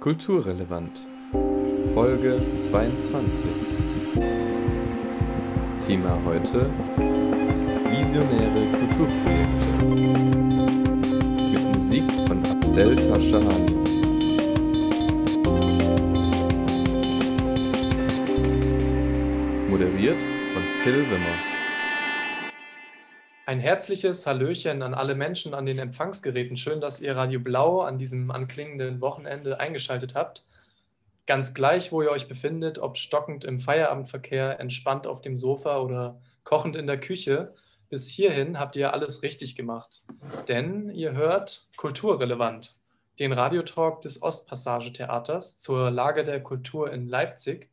Kulturrelevant Folge 22 Thema heute Visionäre Kulturprojekte mit Musik von Abdel Tashahani. Moderiert von Till Wimmer. Ein herzliches Hallöchen an alle Menschen an den Empfangsgeräten. Schön, dass ihr Radio Blau an diesem anklingenden Wochenende eingeschaltet habt. Ganz gleich, wo ihr euch befindet, ob stockend im Feierabendverkehr, entspannt auf dem Sofa oder kochend in der Küche, bis hierhin habt ihr alles richtig gemacht. Denn ihr hört kulturrelevant, den Radiotalk des Ostpassage-Theaters zur Lage der Kultur in Leipzig.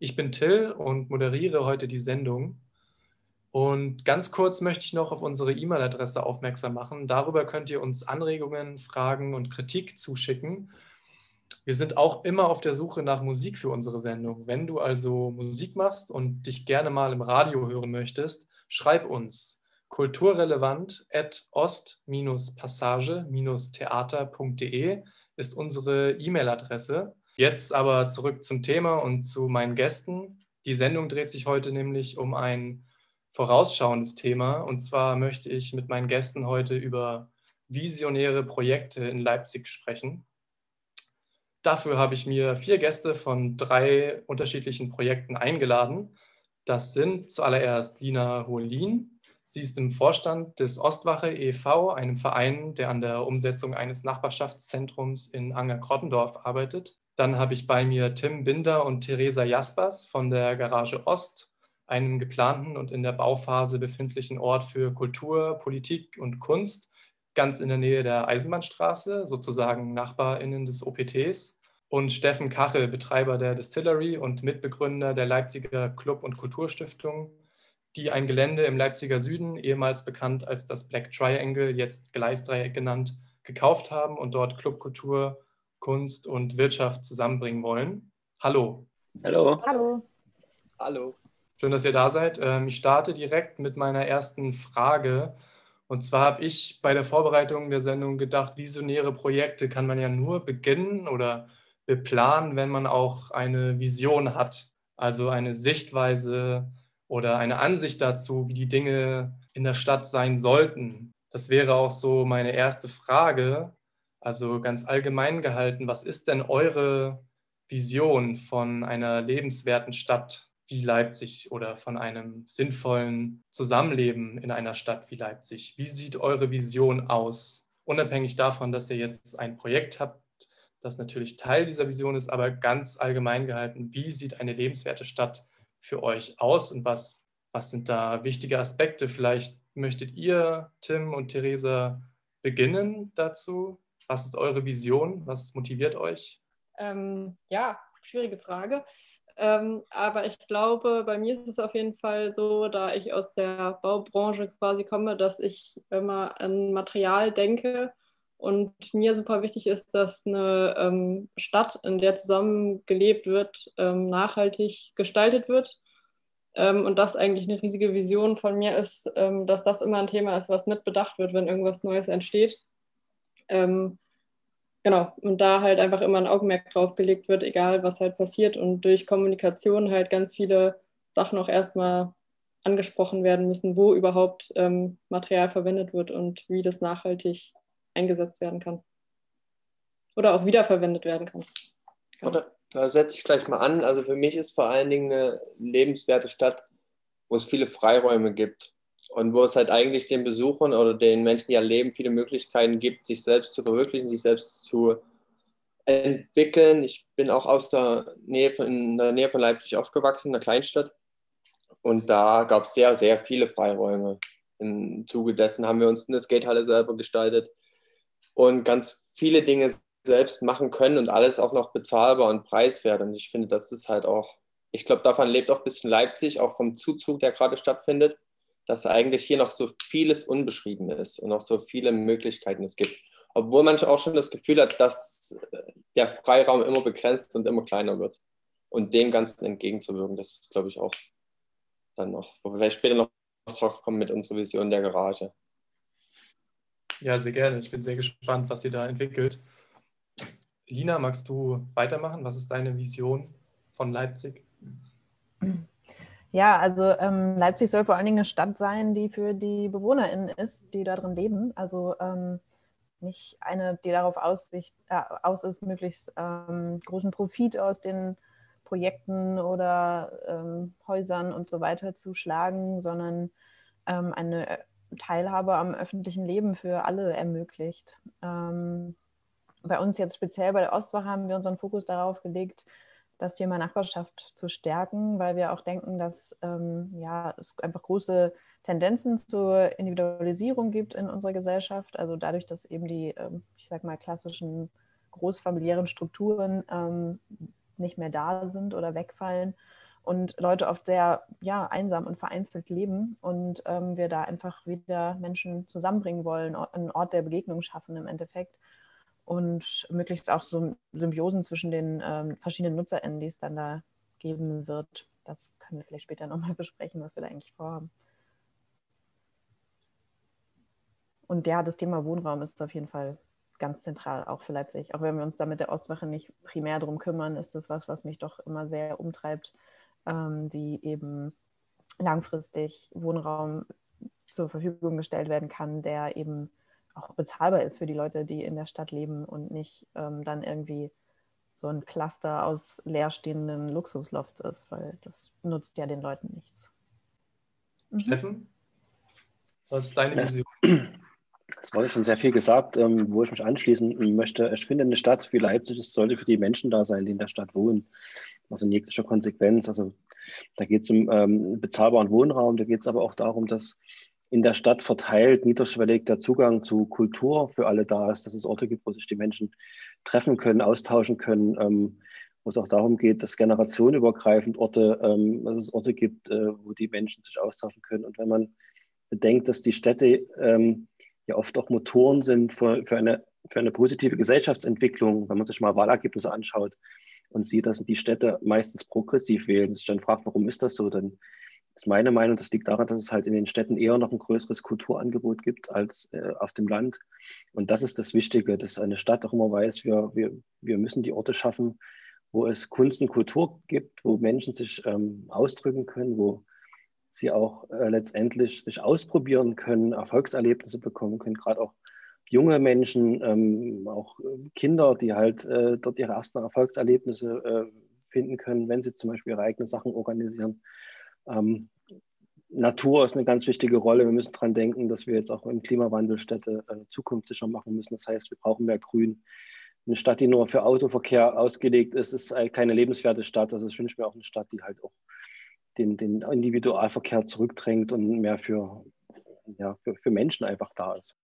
Ich bin Till und moderiere heute die Sendung. Und ganz kurz möchte ich noch auf unsere E-Mail-Adresse aufmerksam machen. Darüber könnt ihr uns Anregungen, Fragen und Kritik zuschicken. Wir sind auch immer auf der Suche nach Musik für unsere Sendung. Wenn du also Musik machst und dich gerne mal im Radio hören möchtest, schreib uns kulturrelevant at ost-passage-theater.de ist unsere E-Mail-Adresse. Jetzt aber zurück zum Thema und zu meinen Gästen. Die Sendung dreht sich heute nämlich um ein vorausschauendes Thema. Und zwar möchte ich mit meinen Gästen heute über visionäre Projekte in Leipzig sprechen. Dafür habe ich mir vier Gäste von drei unterschiedlichen Projekten eingeladen. Das sind zuallererst Lina Hohlin. Sie ist im Vorstand des Ostwache e.V., einem Verein, der an der Umsetzung eines Nachbarschaftszentrums in Anger-Krottendorf arbeitet. Dann habe ich bei mir Tim Binder und Theresa Jaspers von der Garage Ost einem geplanten und in der Bauphase befindlichen Ort für Kultur, Politik und Kunst, ganz in der Nähe der Eisenbahnstraße, sozusagen Nachbarinnen des OPTs. Und Steffen Kachel, Betreiber der Distillery und Mitbegründer der Leipziger Club- und Kulturstiftung, die ein Gelände im Leipziger Süden, ehemals bekannt als das Black Triangle, jetzt Gleisdreieck genannt, gekauft haben und dort Clubkultur, Kunst und Wirtschaft zusammenbringen wollen. Hallo. Hallo. Hallo. Hallo. Schön, dass ihr da seid. Ähm, ich starte direkt mit meiner ersten Frage. Und zwar habe ich bei der Vorbereitung der Sendung gedacht, visionäre Projekte kann man ja nur beginnen oder beplanen, wenn man auch eine Vision hat, also eine Sichtweise oder eine Ansicht dazu, wie die Dinge in der Stadt sein sollten. Das wäre auch so meine erste Frage, also ganz allgemein gehalten. Was ist denn eure Vision von einer lebenswerten Stadt? Wie Leipzig oder von einem sinnvollen Zusammenleben in einer Stadt wie Leipzig. Wie sieht eure Vision aus? Unabhängig davon, dass ihr jetzt ein Projekt habt, das natürlich Teil dieser Vision ist, aber ganz allgemein gehalten, wie sieht eine lebenswerte Stadt für euch aus und was, was sind da wichtige Aspekte? Vielleicht möchtet ihr, Tim und Theresa, beginnen dazu. Was ist eure Vision? Was motiviert euch? Ähm, ja, schwierige Frage. Ähm, aber ich glaube, bei mir ist es auf jeden Fall so, da ich aus der Baubranche quasi komme, dass ich immer an Material denke und mir super wichtig ist, dass eine ähm, Stadt, in der zusammen gelebt wird, ähm, nachhaltig gestaltet wird. Ähm, und das eigentlich eine riesige Vision von mir ist, ähm, dass das immer ein Thema ist, was mit bedacht wird, wenn irgendwas Neues entsteht. Ähm, genau, und da halt einfach immer ein Augenmerk drauf gelegt wird, egal was halt passiert und durch Kommunikation halt ganz viele Sachen auch erstmal angesprochen werden müssen, wo überhaupt ähm, Material verwendet wird und wie das nachhaltig eingesetzt werden kann. Oder auch wiederverwendet werden kann. Oder, da setze ich gleich mal an. Also für mich ist vor allen Dingen eine lebenswerte Stadt, wo es viele Freiräume gibt und wo es halt eigentlich den Besuchern oder den Menschen, die ja leben, viele Möglichkeiten gibt, sich selbst zu verwirklichen, sich selbst zu entwickeln. Ich bin auch aus der Nähe von, in der Nähe von Leipzig aufgewachsen, in einer Kleinstadt. Und da gab es sehr, sehr viele Freiräume. Im Zuge dessen haben wir uns eine Skatehalle selber gestaltet und ganz viele Dinge selbst machen können und alles auch noch bezahlbar und preiswert. Und ich finde, das ist halt auch, ich glaube, davon lebt auch ein bisschen Leipzig, auch vom Zuzug, der gerade stattfindet dass eigentlich hier noch so vieles unbeschrieben ist und noch so viele Möglichkeiten es gibt. Obwohl man auch schon das Gefühl hat, dass äh, der Freiraum immer begrenzt und immer kleiner wird. Und dem Ganzen entgegenzuwirken, das ist, glaube ich, auch dann noch, wo wir vielleicht später noch drauf kommen mit unserer Vision der Garage. Ja, sehr gerne. Ich bin sehr gespannt, was ihr da entwickelt. Lina, magst du weitermachen? Was ist deine Vision von Leipzig? Ja, also ähm, Leipzig soll vor allen Dingen eine Stadt sein, die für die BewohnerInnen ist, die da drin leben. Also ähm, nicht eine, die darauf aussicht, äh, aus ist, möglichst ähm, großen Profit aus den Projekten oder ähm, Häusern und so weiter zu schlagen, sondern ähm, eine Teilhabe am öffentlichen Leben für alle ermöglicht. Ähm, bei uns jetzt speziell bei der Ostwache haben wir unseren Fokus darauf gelegt, das Thema Nachbarschaft zu stärken, weil wir auch denken, dass ähm, ja, es einfach große Tendenzen zur Individualisierung gibt in unserer Gesellschaft. Also dadurch, dass eben die, ähm, ich sag mal, klassischen großfamiliären Strukturen ähm, nicht mehr da sind oder wegfallen und Leute oft sehr ja, einsam und vereinzelt leben und ähm, wir da einfach wieder Menschen zusammenbringen wollen, einen Ort der Begegnung schaffen im Endeffekt und möglichst auch so Symbiosen zwischen den ähm, verschiedenen NutzerInnen, die es dann da geben wird. Das können wir vielleicht später nochmal besprechen, was wir da eigentlich vorhaben. Und ja, das Thema Wohnraum ist auf jeden Fall ganz zentral, auch für Leipzig. Auch wenn wir uns da mit der Ostwache nicht primär drum kümmern, ist das was, was mich doch immer sehr umtreibt, ähm, wie eben langfristig Wohnraum zur Verfügung gestellt werden kann, der eben auch bezahlbar ist für die Leute, die in der Stadt leben und nicht ähm, dann irgendwie so ein Cluster aus leerstehenden Luxuslofts ist, weil das nutzt ja den Leuten nichts. Mhm. Steffen, was ist deine Vision? Es wurde schon sehr viel gesagt, ähm, wo ich mich anschließen möchte. Ich finde, eine Stadt wie Leipzig, es sollte für die Menschen da sein, die in der Stadt wohnen. Also in jeglicher Konsequenz. Also da geht es um ähm, bezahlbaren Wohnraum, da geht es aber auch darum, dass in der Stadt verteilt, niederschwellig der Zugang zu Kultur für alle da ist, dass es Orte gibt, wo sich die Menschen treffen können, austauschen können, ähm, wo es auch darum geht, dass generationenübergreifend Orte, ähm, dass es Orte gibt, äh, wo die Menschen sich austauschen können. Und wenn man bedenkt, dass die Städte ähm, ja oft auch Motoren sind für, für, eine, für eine positive Gesellschaftsentwicklung, wenn man sich mal Wahlergebnisse anschaut und sieht, dass die Städte meistens progressiv wählen, sich dann fragt, warum ist das so? Dann ist meine Meinung, das liegt daran, dass es halt in den Städten eher noch ein größeres Kulturangebot gibt als äh, auf dem Land. Und das ist das Wichtige, dass eine Stadt auch immer weiß, wir, wir, wir müssen die Orte schaffen, wo es Kunst und Kultur gibt, wo Menschen sich ähm, ausdrücken können, wo sie auch äh, letztendlich sich ausprobieren können, Erfolgserlebnisse bekommen können, gerade auch junge Menschen, ähm, auch Kinder, die halt äh, dort ihre ersten Erfolgserlebnisse äh, finden können, wenn sie zum Beispiel ihre eigenen Sachen organisieren. Ähm, Natur ist eine ganz wichtige Rolle. Wir müssen daran denken, dass wir jetzt auch im Klimawandel Städte äh, zukunftssicher machen müssen. Das heißt, wir brauchen mehr Grün. Eine Stadt, die nur für Autoverkehr ausgelegt ist, ist keine lebenswerte Stadt. Also ich wünsche mir auch eine Stadt, die halt auch den, den Individualverkehr zurückdrängt und mehr für, ja, für, für Menschen einfach da ist.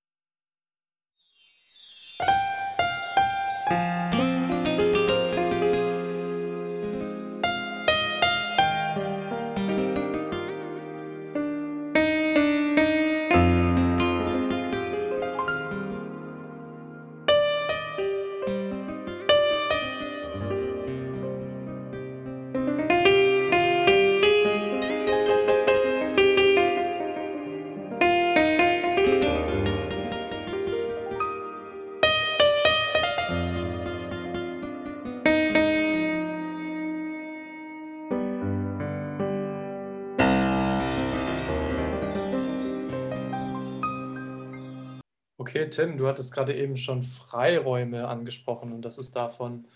Tim, du hattest gerade eben schon Freiräume angesprochen und dass es davon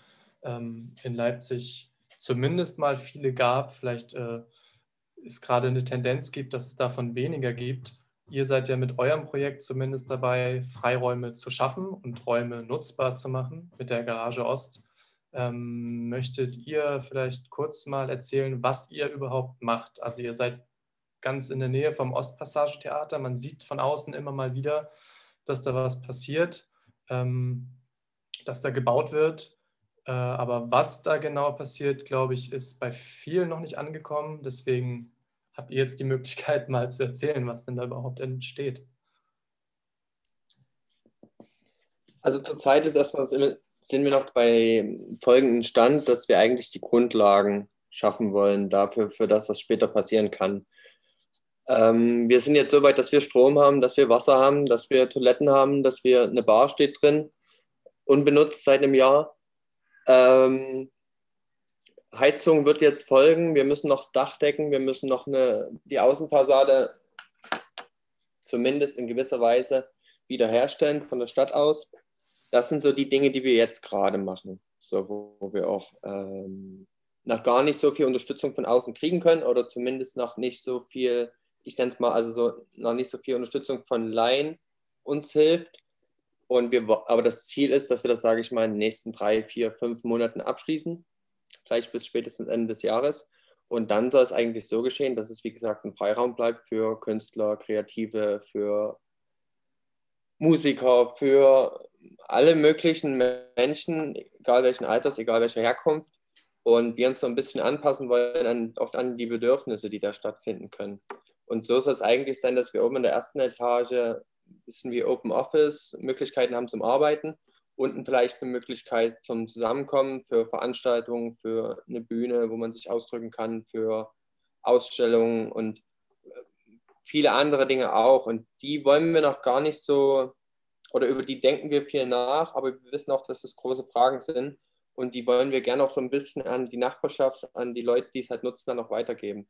ähm, in Leipzig zumindest mal viele gab. Vielleicht äh, es gerade eine Tendenz gibt, dass es davon weniger gibt. Ihr seid ja mit eurem Projekt zumindest dabei, Freiräume zu schaffen und Räume nutzbar zu machen mit der Garage Ost. Ähm, möchtet ihr vielleicht kurz mal erzählen, was ihr überhaupt macht? Also ihr seid ganz in der Nähe vom Ostpassage-Theater. Man sieht von außen immer mal wieder, dass da was passiert, ähm, dass da gebaut wird. Äh, aber was da genau passiert, glaube ich, ist bei vielen noch nicht angekommen. Deswegen habt ihr jetzt die Möglichkeit, mal zu erzählen, was denn da überhaupt entsteht. Also zurzeit ist erstmal sind wir noch bei folgendem Stand, dass wir eigentlich die Grundlagen schaffen wollen dafür, für das, was später passieren kann. Ähm, wir sind jetzt so weit, dass wir Strom haben, dass wir Wasser haben, dass wir Toiletten haben, dass wir eine Bar steht drin, unbenutzt seit einem Jahr. Ähm, Heizung wird jetzt folgen. Wir müssen noch das Dach decken. Wir müssen noch eine, die Außenfassade zumindest in gewisser Weise wiederherstellen von der Stadt aus. Das sind so die Dinge, die wir jetzt gerade machen, so, wo, wo wir auch ähm, noch gar nicht so viel Unterstützung von außen kriegen können oder zumindest noch nicht so viel, ich nenne es mal, also so noch nicht so viel Unterstützung von Laien uns hilft. Und wir, aber das Ziel ist, dass wir das, sage ich mal, in den nächsten drei, vier, fünf Monaten abschließen, vielleicht bis spätestens Ende des Jahres. Und dann soll es eigentlich so geschehen, dass es, wie gesagt, ein Freiraum bleibt für Künstler, Kreative, für Musiker, für alle möglichen Menschen, egal welchen Alters, egal welcher Herkunft. Und wir uns so ein bisschen anpassen wollen an, oft an die Bedürfnisse, die da stattfinden können. Und so soll es eigentlich sein, dass wir oben in der ersten Etage ein bisschen wie Open Office Möglichkeiten haben zum Arbeiten. Unten vielleicht eine Möglichkeit zum Zusammenkommen für Veranstaltungen, für eine Bühne, wo man sich ausdrücken kann, für Ausstellungen und viele andere Dinge auch. Und die wollen wir noch gar nicht so, oder über die denken wir viel nach, aber wir wissen auch, dass das große Fragen sind. Und die wollen wir gerne auch so ein bisschen an die Nachbarschaft, an die Leute, die es halt nutzen, dann auch weitergeben.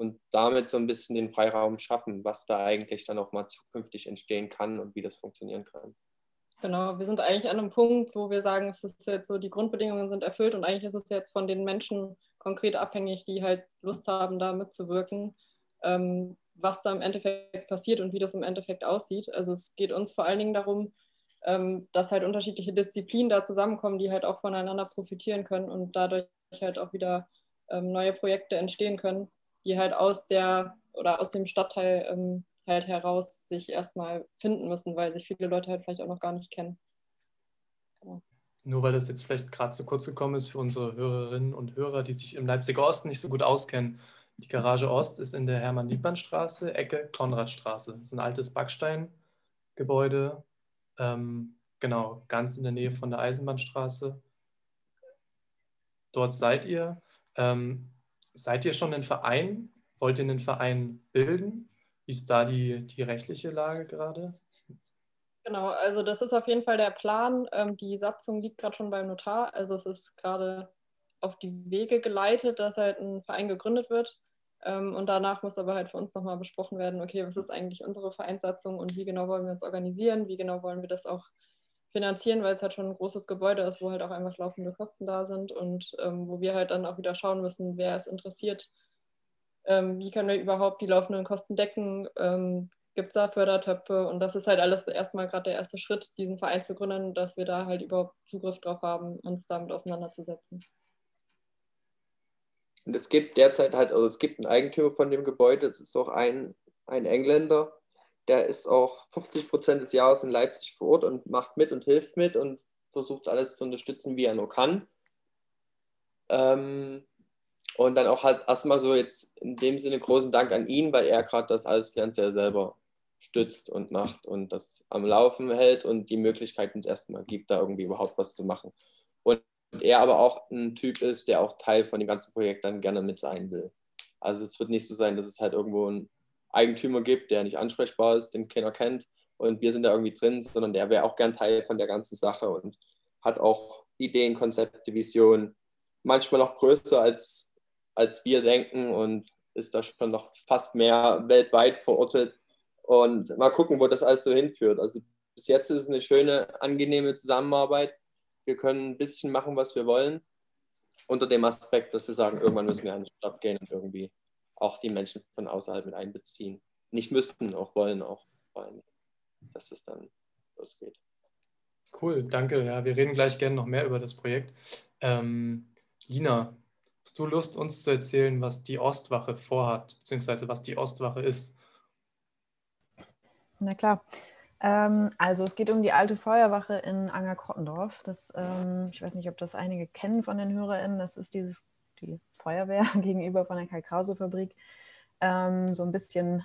Und damit so ein bisschen den Freiraum schaffen, was da eigentlich dann auch mal zukünftig entstehen kann und wie das funktionieren kann. Genau, wir sind eigentlich an einem Punkt, wo wir sagen, es ist jetzt so, die Grundbedingungen sind erfüllt und eigentlich ist es jetzt von den Menschen konkret abhängig, die halt Lust haben, da mitzuwirken. Ähm, was da im Endeffekt passiert und wie das im Endeffekt aussieht. Also es geht uns vor allen Dingen darum, ähm, dass halt unterschiedliche Disziplinen da zusammenkommen, die halt auch voneinander profitieren können und dadurch halt auch wieder ähm, neue Projekte entstehen können, die halt aus der oder aus dem Stadtteil ähm, halt heraus sich erstmal finden müssen, weil sich viele Leute halt vielleicht auch noch gar nicht kennen. Genau. Nur weil das jetzt vielleicht gerade zu kurz gekommen ist für unsere Hörerinnen und Hörer, die sich im Leipziger Osten nicht so gut auskennen. Die Garage Ost ist in der Hermann-Liebmann-Straße, Ecke Konradstraße. Ist ein altes Backsteingebäude, ähm, genau, ganz in der Nähe von der Eisenbahnstraße. Dort seid ihr. Ähm, seid ihr schon ein Verein? Wollt ihr einen Verein bilden? Wie ist da die, die rechtliche Lage gerade? Genau, also das ist auf jeden Fall der Plan. Ähm, die Satzung liegt gerade schon beim Notar. Also es ist gerade auf die Wege geleitet, dass halt ein Verein gegründet wird. Ähm, und danach muss aber halt für uns nochmal besprochen werden, okay, was ist eigentlich unsere Vereinssatzung und wie genau wollen wir uns organisieren, wie genau wollen wir das auch finanzieren, weil es halt schon ein großes Gebäude ist, wo halt auch einfach laufende Kosten da sind und ähm, wo wir halt dann auch wieder schauen müssen, wer es interessiert, ähm, wie können wir überhaupt die laufenden Kosten decken, ähm, gibt es da Fördertöpfe? Und das ist halt alles erstmal gerade der erste Schritt, diesen Verein zu gründen, dass wir da halt überhaupt Zugriff drauf haben, uns damit auseinanderzusetzen. Und es gibt derzeit halt, also es gibt einen Eigentümer von dem Gebäude, das ist auch ein, ein Engländer, der ist auch 50 Prozent des Jahres in Leipzig vor Ort und macht mit und hilft mit und versucht alles zu unterstützen, wie er nur kann. Ähm, und dann auch halt erstmal so jetzt in dem Sinne großen Dank an ihn, weil er gerade das alles finanziell selber stützt und macht und das am Laufen hält und die Möglichkeit uns erstmal gibt, da irgendwie überhaupt was zu machen. Und er aber auch ein Typ ist, der auch Teil von dem ganzen Projekt dann gerne mit sein will. Also es wird nicht so sein, dass es halt irgendwo einen Eigentümer gibt, der nicht ansprechbar ist, den keiner kennt und wir sind da irgendwie drin, sondern der wäre auch gern Teil von der ganzen Sache und hat auch Ideen, Konzepte, Visionen, manchmal noch größer als, als wir denken und ist da schon noch fast mehr weltweit verortet. Und mal gucken, wo das alles so hinführt. Also bis jetzt ist es eine schöne, angenehme Zusammenarbeit wir können ein bisschen machen, was wir wollen, unter dem Aspekt, dass wir sagen, irgendwann müssen wir an den Start gehen und irgendwie auch die Menschen von außerhalb mit einbeziehen. Nicht müssten, auch wollen auch, dass es dann losgeht. Cool, danke. Ja, wir reden gleich gerne noch mehr über das Projekt. Ähm, Lina, hast du Lust, uns zu erzählen, was die Ostwache vorhat, beziehungsweise was die Ostwache ist? Na klar. Ähm, also es geht um die alte Feuerwache in Anger-Krottendorf. ähm, ich weiß nicht, ob das einige kennen von den HörerInnen. Das ist dieses, die Feuerwehr gegenüber von der Kai-Krause-Fabrik. Ähm, so ein bisschen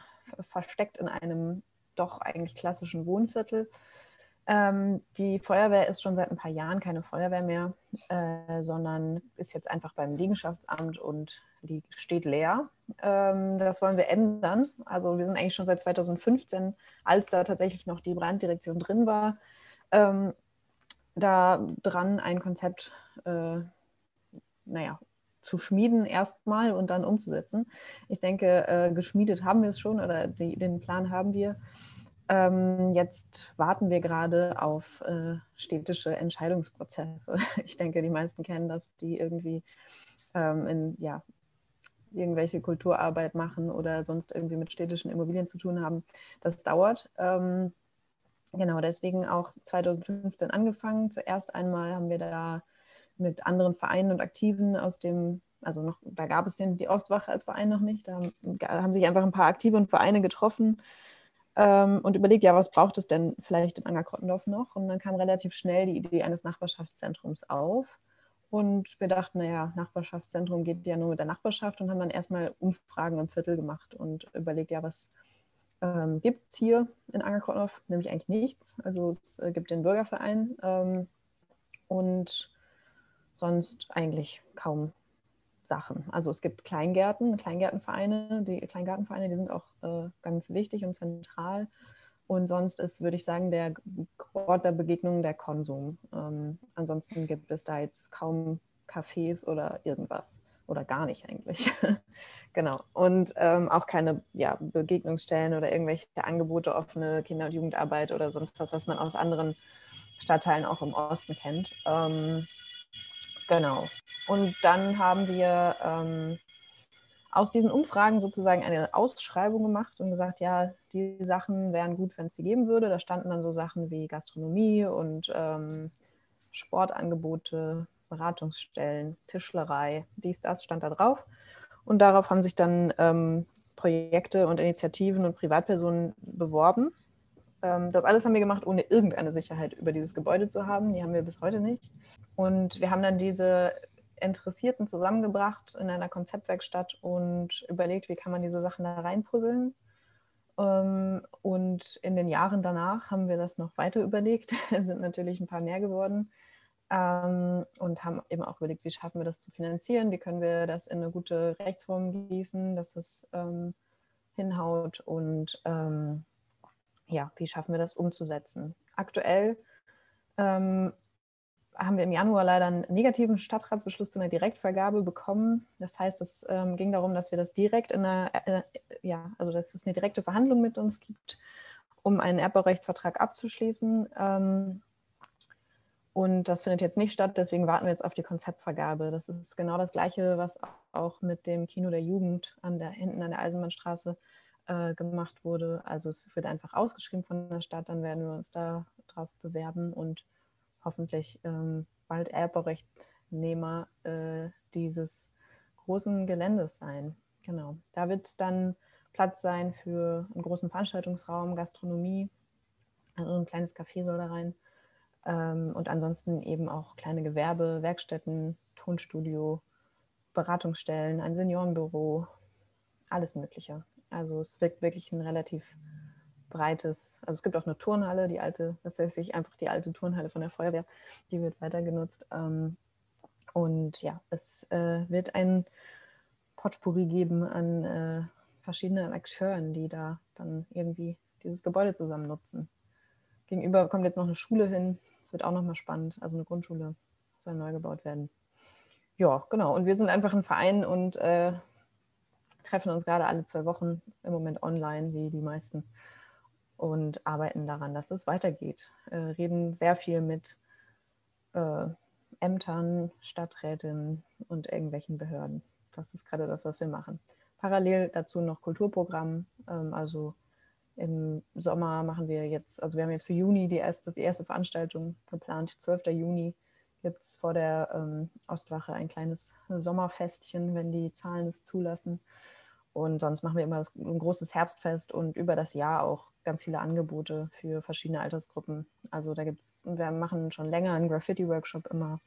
versteckt in einem doch eigentlich klassischen Wohnviertel. Ähm, die Feuerwehr ist schon seit ein paar Jahren keine Feuerwehr mehr, äh, sondern ist jetzt einfach beim Liegenschaftsamt und die steht leer. Ähm, das wollen wir ändern. Also wir sind eigentlich schon seit 2015, als da tatsächlich noch die Branddirektion drin war, ähm, da dran, ein Konzept, äh, naja, zu schmieden erstmal und dann umzusetzen. Ich denke, äh, geschmiedet haben wir es schon oder die, den Plan haben wir. Ähm, jetzt warten wir gerade auf äh, städtische Entscheidungsprozesse. Ich denke, die meisten kennen das, die irgendwie ähm, in ja, irgendwelche Kulturarbeit machen oder sonst irgendwie mit städtischen Immobilien zu tun haben. Das dauert. Ähm, genau, deswegen auch 2015 angefangen. Zuerst einmal haben wir da mit anderen Vereinen und Aktiven aus dem, also noch, da gab es den, die Ostwache als Verein noch nicht. Da haben sich einfach ein paar Aktive und Vereine getroffen ähm, und überlegt, ja, was braucht es denn vielleicht in Angerkrottendorf noch? Und dann kam relativ schnell die Idee eines Nachbarschaftszentrums auf. Und wir dachten, naja, Nachbarschaftszentrum geht ja nur mit der Nachbarschaft und haben dann erstmal Umfragen im Viertel gemacht und überlegt, ja, was ähm, gibt es hier in Angerkrottendorf? Nämlich eigentlich nichts. Also es äh, gibt den Bürgerverein ähm, und sonst eigentlich kaum Sachen. Also es gibt Kleingärten, Kleingärtenvereine, die Kleingartenvereine, die sind auch äh, ganz wichtig und zentral. Und sonst ist, würde ich sagen, der Ort der Begegnung der Konsum. Ähm, ansonsten gibt es da jetzt kaum Cafés oder irgendwas. Oder gar nicht eigentlich. genau. Und ähm, auch keine ja, Begegnungsstellen oder irgendwelche Angebote, offene Kinder- und Jugendarbeit oder sonst was, was man aus anderen Stadtteilen auch im Osten kennt. Ähm, genau. Und dann haben wir ähm, aus diesen Umfragen sozusagen eine Ausschreibung gemacht und gesagt, ja, die Sachen wären gut, wenn es sie geben würde. Da standen dann so Sachen wie Gastronomie und ähm, Sportangebote, Beratungsstellen, Tischlerei, dies, das stand da drauf. Und darauf haben sich dann ähm, Projekte und Initiativen und Privatpersonen beworben. Ähm, das alles haben wir gemacht, ohne irgendeine Sicherheit über dieses Gebäude zu haben. Die haben wir bis heute nicht. Und wir haben dann diese Interessierten zusammengebracht in einer Konzeptwerkstatt und überlegt, wie kann man diese Sachen da reinpuzzeln. Ähm, und in den Jahren danach haben wir das noch weiter überlegt, sind natürlich ein paar mehr geworden ähm, und haben eben auch überlegt, wie schaffen wir das zu finanzieren, wie können wir das in eine gute Rechtsform gießen, dass es ähm, hinhaut und ja, wie schaffen wir das umzusetzen. Aktuell haben wir im Januar leider einen negativen Stadtratsbeschluss zu einer Direktvergabe bekommen. Das heißt, es ähm, ging darum, dass wir das direkt in einer, äh, ja, also dass es eine direkte Verhandlung mit uns gibt, um einen Erbbaurechtsvertrag abzuschließen. Ähm, und das findet jetzt nicht statt, deswegen warten wir jetzt auf die Konzeptvergabe. Das ist genau das Gleiche, was auch mit dem Kino der Jugend an der, hinten an der Eisenbahnstraße äh, gemacht wurde. Also es wird einfach ausgeschrieben von der Stadt, dann werden wir uns da drauf bewerben und hoffentlich ähm, bald Erbbaurechtnehmer äh, dieses großen Geländes sein. Genau. Da wird dann Platz sein für einen großen Veranstaltungsraum, Gastronomie, also ein kleines Café soll da rein. Ähm, und ansonsten eben auch kleine Gewerbe, Werkstätten, Tonstudio, Beratungsstellen, ein Seniorenbüro, alles Mögliche. Also es wird wirklich ein relativ breites, also es gibt auch eine Turnhalle, die alte, das heißt sich einfach die alte Turnhalle von der Feuerwehr, die wird weiter genutzt. Ähm, und ja, es äh, wird ein Potpourri geben an äh, verschiedenen Akteuren, die da dann irgendwie dieses Gebäude zusammen nutzen. Gegenüber kommt jetzt noch eine Schule hin, das wird auch nochmal spannend, also eine Grundschule soll neu gebaut werden. Ja, genau. Und wir sind einfach ein Verein und äh, treffen uns gerade alle zwei Wochen im Moment online, wie die meisten und arbeiten daran, dass es weitergeht. Äh, reden sehr viel mit äh, Ämtern, Stadträten und irgendwelchen Behörden. Das ist gerade das, was wir machen. Parallel dazu noch Kulturprogramm. Ähm, also im Sommer machen wir jetzt, also wir haben jetzt für Juni die erste, die erste Veranstaltung geplant. 12. Juni gibt es vor der ähm, Ostwache ein kleines Sommerfestchen, wenn die Zahlen es zulassen. Und sonst machen wir immer ein großes Herbstfest und über das Jahr auch ganz viele Angebote für verschiedene Altersgruppen. Also da gibt es, wir machen schon länger einen Graffiti-Workshop immer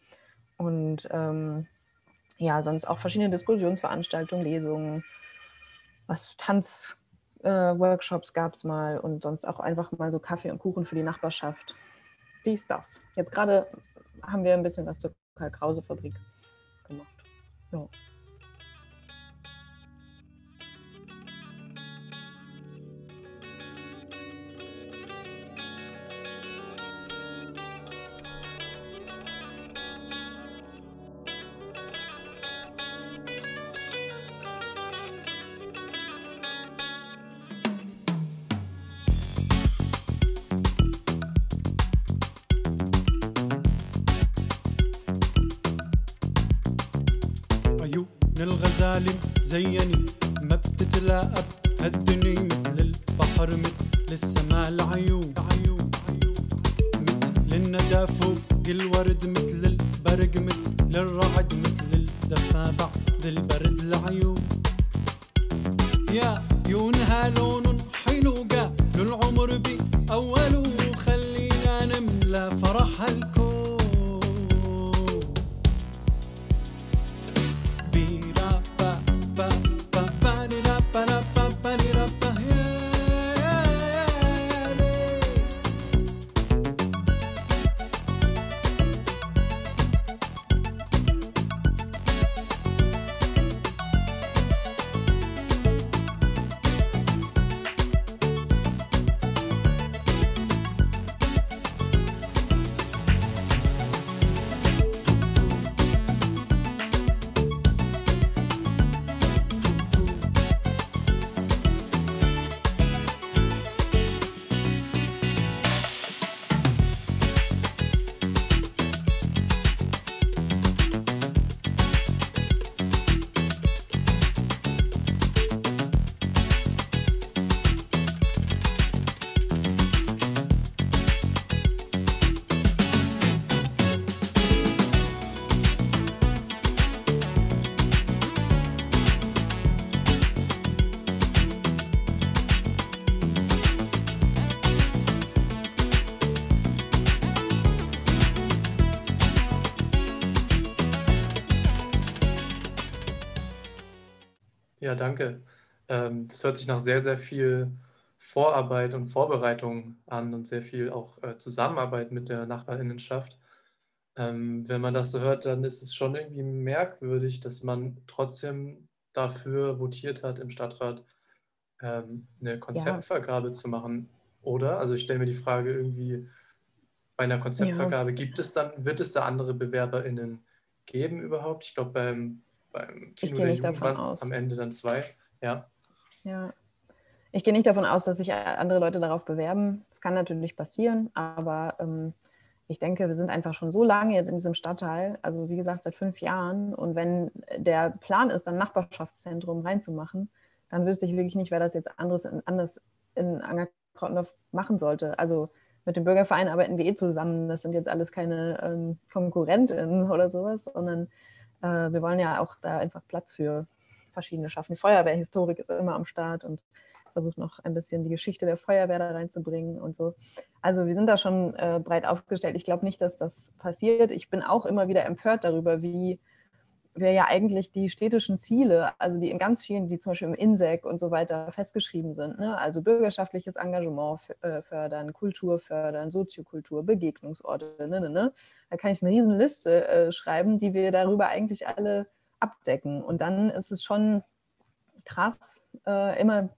und ähm, ja, sonst auch verschiedene Diskussionsveranstaltungen, Lesungen, was Tanzworkshops äh, gab es mal und sonst auch einfach mal so Kaffee und Kuchen für die Nachbarschaft. Dies, das. Jetzt gerade haben wir ein bisschen was zur Karl-Krause-Fabrik gemacht. Ja. من الغزال زيني ما بتتلاقى بهالدنيا مثل البحر مثل السماء العيون. عيون مثل الندى فوق الورد مثل البرق مثل الرعد مثل الدفا بعد البرد العيون. يا عيونها لون حلو قالوا العمر بأوله Ja, danke. Ähm, das hört sich nach sehr, sehr viel Vorarbeit und Vorbereitung an und sehr viel auch äh, Zusammenarbeit mit der Nachbarinnenschaft. Ähm, wenn man das so hört, dann ist es schon irgendwie merkwürdig, dass man trotzdem dafür votiert hat, im Stadtrat ähm, eine Konzeptvergabe zu machen, oder? Also ich stelle mir die Frage irgendwie, bei einer Konzeptvergabe gibt es dann, wird es da andere BewerberInnen geben überhaupt? Ich glaube, beim, beim Ich Kino gehe der nicht Jugend davon aus. am Ende dann zwei. Ja. Ja. Ich gehe nicht davon aus, dass sich andere Leute darauf bewerben. Das kann natürlich passieren, aber ähm, ich denke, wir sind einfach schon so lange jetzt in diesem Stadtteil, also wie gesagt, seit fünf Jahren. Und wenn der Plan ist, ein Nachbarschaftszentrum reinzumachen, dann wüsste ich wirklich nicht, wer das jetzt anderes in, anders in Angerkrautendorf machen sollte. Also mit dem Bürgerverein arbeiten wir eh zusammen. Das sind jetzt alles keine ähm, KonkurrentInnen oder sowas, sondern äh, wir wollen ja auch da einfach Platz für verschiedene schaffen. Die Feuerwehrhistorik ist immer am Start und versucht noch ein bisschen die Geschichte der Feuerwehr da reinzubringen und so. Also wir sind da schon äh, breit aufgestellt. Ich glaube nicht, dass das passiert. Ich bin auch immer wieder empört darüber, wie wir ja eigentlich die städtischen Ziele, also die in ganz vielen, die zum Beispiel im INSEC und so weiter festgeschrieben sind, ne? also bürgerschaftliches Engagement äh, fördern, Kultur fördern, Soziokultur, Begegnungsorte, ne, ne, ne. da kann ich eine riesen Liste äh, schreiben, die wir darüber eigentlich alle abdecken. Und dann ist es schon krass, äh, immer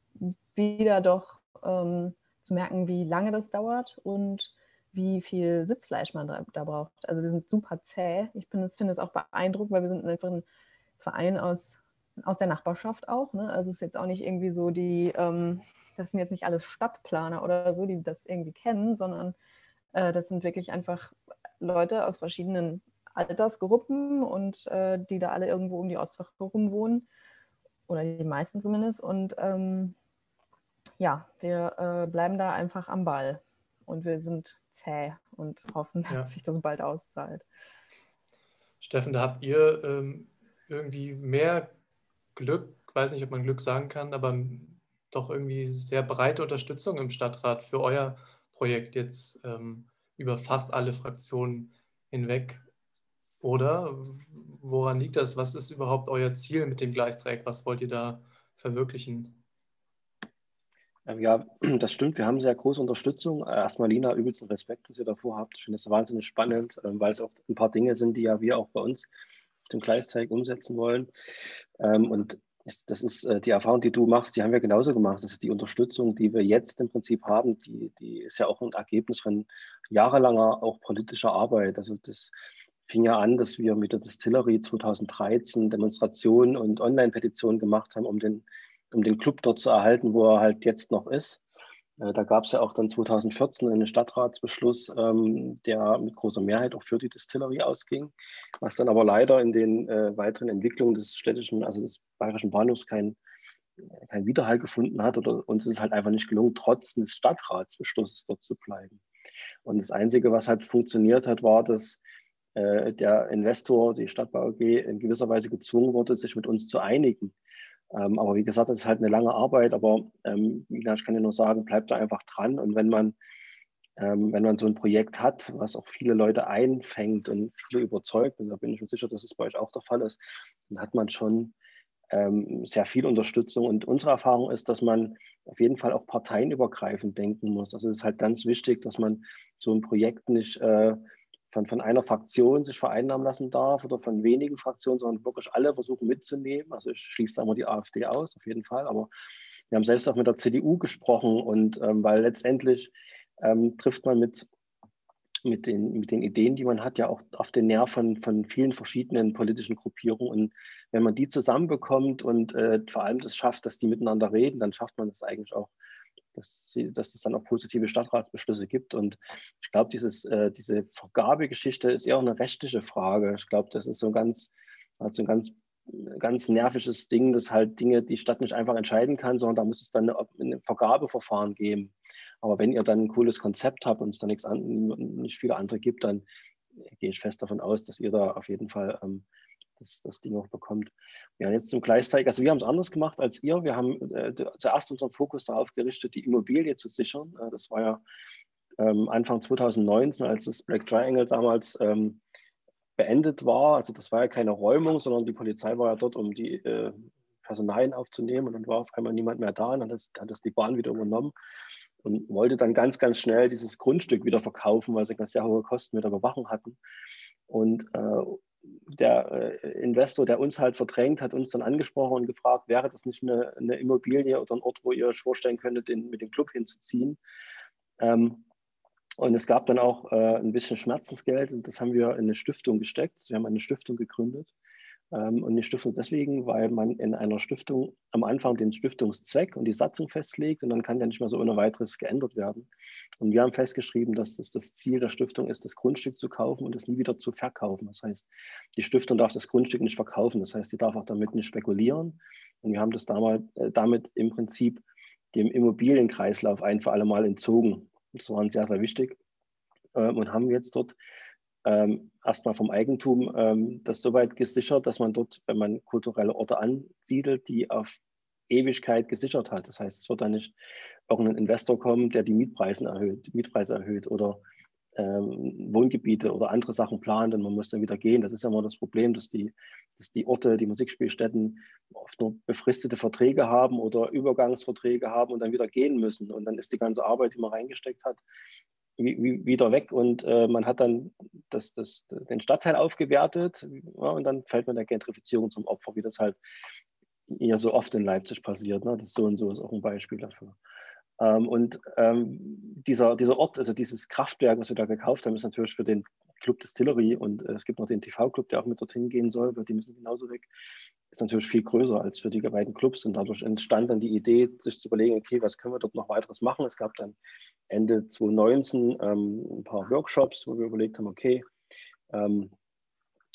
wieder doch ähm, zu merken, wie lange das dauert und wie viel Sitzfleisch man da, da braucht. Also wir sind super zäh. Ich finde es auch beeindruckend, weil wir sind einfach ein Verein aus, aus der Nachbarschaft auch. Ne? Also es ist jetzt auch nicht irgendwie so die, ähm, das sind jetzt nicht alles Stadtplaner oder so, die das irgendwie kennen, sondern äh, das sind wirklich einfach Leute aus verschiedenen Altersgruppen und äh, die da alle irgendwo um die Ostwache rum wohnen. Oder die meisten zumindest. Und ähm, ja, wir äh, bleiben da einfach am Ball. Und wir sind zäh und hoffen, dass Ja. sich das bald auszahlt. Steffen, da habt ihr ähm, irgendwie mehr Glück, weiß nicht, ob man Glück sagen kann, aber doch irgendwie sehr breite Unterstützung im Stadtrat für euer Projekt jetzt ähm, über fast alle Fraktionen hinweg. Oder woran liegt das? Was ist überhaupt euer Ziel mit dem Gleisdreieck? Was wollt ihr da verwirklichen? Ähm, Ja, das stimmt. Wir haben sehr große Unterstützung. Äh, Erstmal Lina, übelsten Respekt, was ihr davor habt. Ich finde das wahnsinnig spannend, ähm, weil es auch ein paar Dinge sind, die ja wir auch bei uns dem Gleisteig umsetzen wollen. Ähm, Und das ist äh, die Erfahrung, die du machst, die haben wir genauso gemacht. Das ist die Unterstützung, die wir jetzt im Prinzip haben, die, die ist ja auch ein Ergebnis von jahrelanger auch politischer Arbeit. Also das fing ja an, dass wir mit der Distillery 2013 Demonstrationen und Online-Petitionen gemacht haben, um den um den Club dort zu erhalten, wo er halt jetzt noch ist. Äh, Da gab es ja auch dann 2014 einen Stadtratsbeschluss, ähm, der mit großer Mehrheit auch für die Distillerie ausging, was dann aber leider in den äh, weiteren Entwicklungen des städtischen, also des bayerischen Bahnhofs kein, kein Widerhall gefunden hat oder uns ist es halt einfach nicht gelungen, trotz des Stadtratsbeschlusses dort zu bleiben. Und das Einzige, was halt funktioniert hat, war, dass äh, der Investor, die Stadtbau AG, in gewisser Weise gezwungen wurde, sich mit uns zu einigen. Ähm, aber wie gesagt, das ist halt eine lange Arbeit. Aber ähm, ich kann dir nur sagen, bleibt da einfach dran. Und wenn man, ähm, wenn man so ein Projekt hat, was auch viele Leute einfängt und viele überzeugt, und da bin ich mir sicher, dass es bei euch auch der Fall ist, dann hat man schon ähm, sehr viel Unterstützung. Und unsere Erfahrung ist, dass man auf jeden Fall auch parteienübergreifend denken muss. Also es ist halt ganz wichtig, dass man so ein Projekt nicht äh, von, von einer Fraktion sich vereinnahmen lassen darf oder von wenigen Fraktionen, sondern wirklich alle versuchen mitzunehmen. Also ich schließe da mal die AfD aus, auf jeden Fall. Aber wir haben selbst auch mit der CDU gesprochen und ähm, weil letztendlich ähm, trifft man mit, mit, den, mit den Ideen, die man hat, ja auch auf den Nerv von, von vielen verschiedenen politischen Gruppierungen. Und wenn man die zusammenbekommt und äh, vor allem das schafft, dass die miteinander reden, dann schafft man das eigentlich auch dass, sie, dass es dann auch positive Stadtratsbeschlüsse gibt. Und ich glaube, äh, diese Vergabegeschichte ist eher auch eine rechtliche Frage. Ich glaube, das ist so ein ganz, also ein ganz, ganz nervisches Ding, dass halt Dinge die Stadt nicht einfach entscheiden kann, sondern da muss es dann ein Vergabeverfahren geben. Aber wenn ihr dann ein cooles Konzept habt und es dann nichts an, nicht viele andere gibt, dann gehe ich fest davon aus, dass ihr da auf jeden Fall ähm, das, das Ding auch bekommt. Ja, jetzt zum Gleisteig. Also wir haben es anders gemacht als ihr. Wir haben äh, zuerst unseren Fokus darauf gerichtet, die Immobilie zu sichern. Äh, das war ja ähm, Anfang 2019, als das Black Triangle damals ähm, beendet war. Also das war ja keine Räumung, sondern die Polizei war ja dort, um die äh, Personalien aufzunehmen. Und dann war auf einmal niemand mehr da. Und dann hat das, die Bahn wieder übernommen und wollte dann ganz, ganz schnell dieses Grundstück wieder verkaufen, weil sie ganz sehr hohe Kosten mit der Überwachung hatten. Und äh, der äh, Investor, der uns halt verdrängt, hat uns dann angesprochen und gefragt, wäre das nicht eine, eine Immobilie oder ein Ort, wo ihr euch vorstellen könntet, den, mit dem Club hinzuziehen. Ähm, und es gab dann auch äh, ein bisschen Schmerzensgeld und das haben wir in eine Stiftung gesteckt. Wir haben eine Stiftung gegründet und eine Stiftung deswegen, weil man in einer Stiftung am Anfang den Stiftungszweck und die Satzung festlegt und dann kann der nicht mehr so ohne weiteres geändert werden. Und wir haben festgeschrieben, dass das, das Ziel der Stiftung ist, das Grundstück zu kaufen und es nie wieder zu verkaufen. Das heißt, die Stiftung darf das Grundstück nicht verkaufen. Das heißt, sie darf auch damit nicht spekulieren. Und wir haben das damals, äh, damit im Prinzip dem Immobilienkreislauf ein für alle Mal entzogen. Das war uns sehr, sehr wichtig. Ähm, und haben jetzt dort ähm, erstmal vom Eigentum ähm, das soweit gesichert, dass man dort, wenn man kulturelle Orte ansiedelt, die auf Ewigkeit gesichert hat. Das heißt, es wird dann nicht irgendein Investor kommen, der die Mietpreise erhöht, Mietpreise erhöht oder ähm, Wohngebiete oder andere Sachen plant und man muss dann wieder gehen. Das ist ja immer das Problem, dass die, dass die Orte, die Musikspielstätten oft nur befristete Verträge haben oder Übergangsverträge haben und dann wieder gehen müssen. Und dann ist die ganze Arbeit, die man reingesteckt hat, wieder weg und äh, man hat dann das, das, den Stadtteil aufgewertet ja, und dann fällt man der Gentrifizierung zum Opfer, wie das halt ja so oft in Leipzig passiert. Ne? Das so und so ist auch ein Beispiel dafür. Ähm, und ähm, dieser, dieser Ort, also dieses Kraftwerk, was wir da gekauft haben, ist natürlich für den Club Distillery und äh, es gibt noch den TV-Club, der auch mit dorthin gehen soll, weil die müssen genauso weg ist natürlich viel größer als für die beiden Clubs und dadurch entstand dann die Idee, sich zu überlegen, okay, was können wir dort noch weiteres machen. Es gab dann Ende 2019 ähm, ein paar Workshops, wo wir überlegt haben, okay, ähm,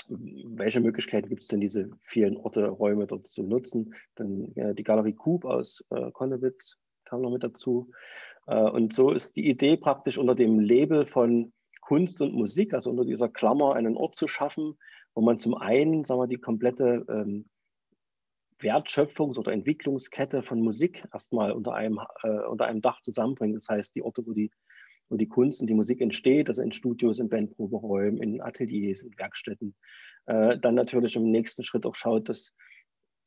welche Möglichkeiten gibt es denn, diese vielen Orte, Räume dort zu nutzen? Dann äh, die Galerie Coop aus äh, Konnewitz kam noch mit dazu. Äh, und so ist die Idee praktisch unter dem Label von Kunst und Musik, also unter dieser Klammer einen Ort zu schaffen, wo man zum einen, sagen wir, die komplette ähm, Wertschöpfungs- oder Entwicklungskette von Musik erstmal unter einem, äh, unter einem Dach zusammenbringen. Das heißt, die Orte, wo die, wo die Kunst und die Musik entsteht, also in Studios, in Bandproberäumen, in Ateliers, in Werkstätten. Äh, dann natürlich im nächsten Schritt auch schaut, dass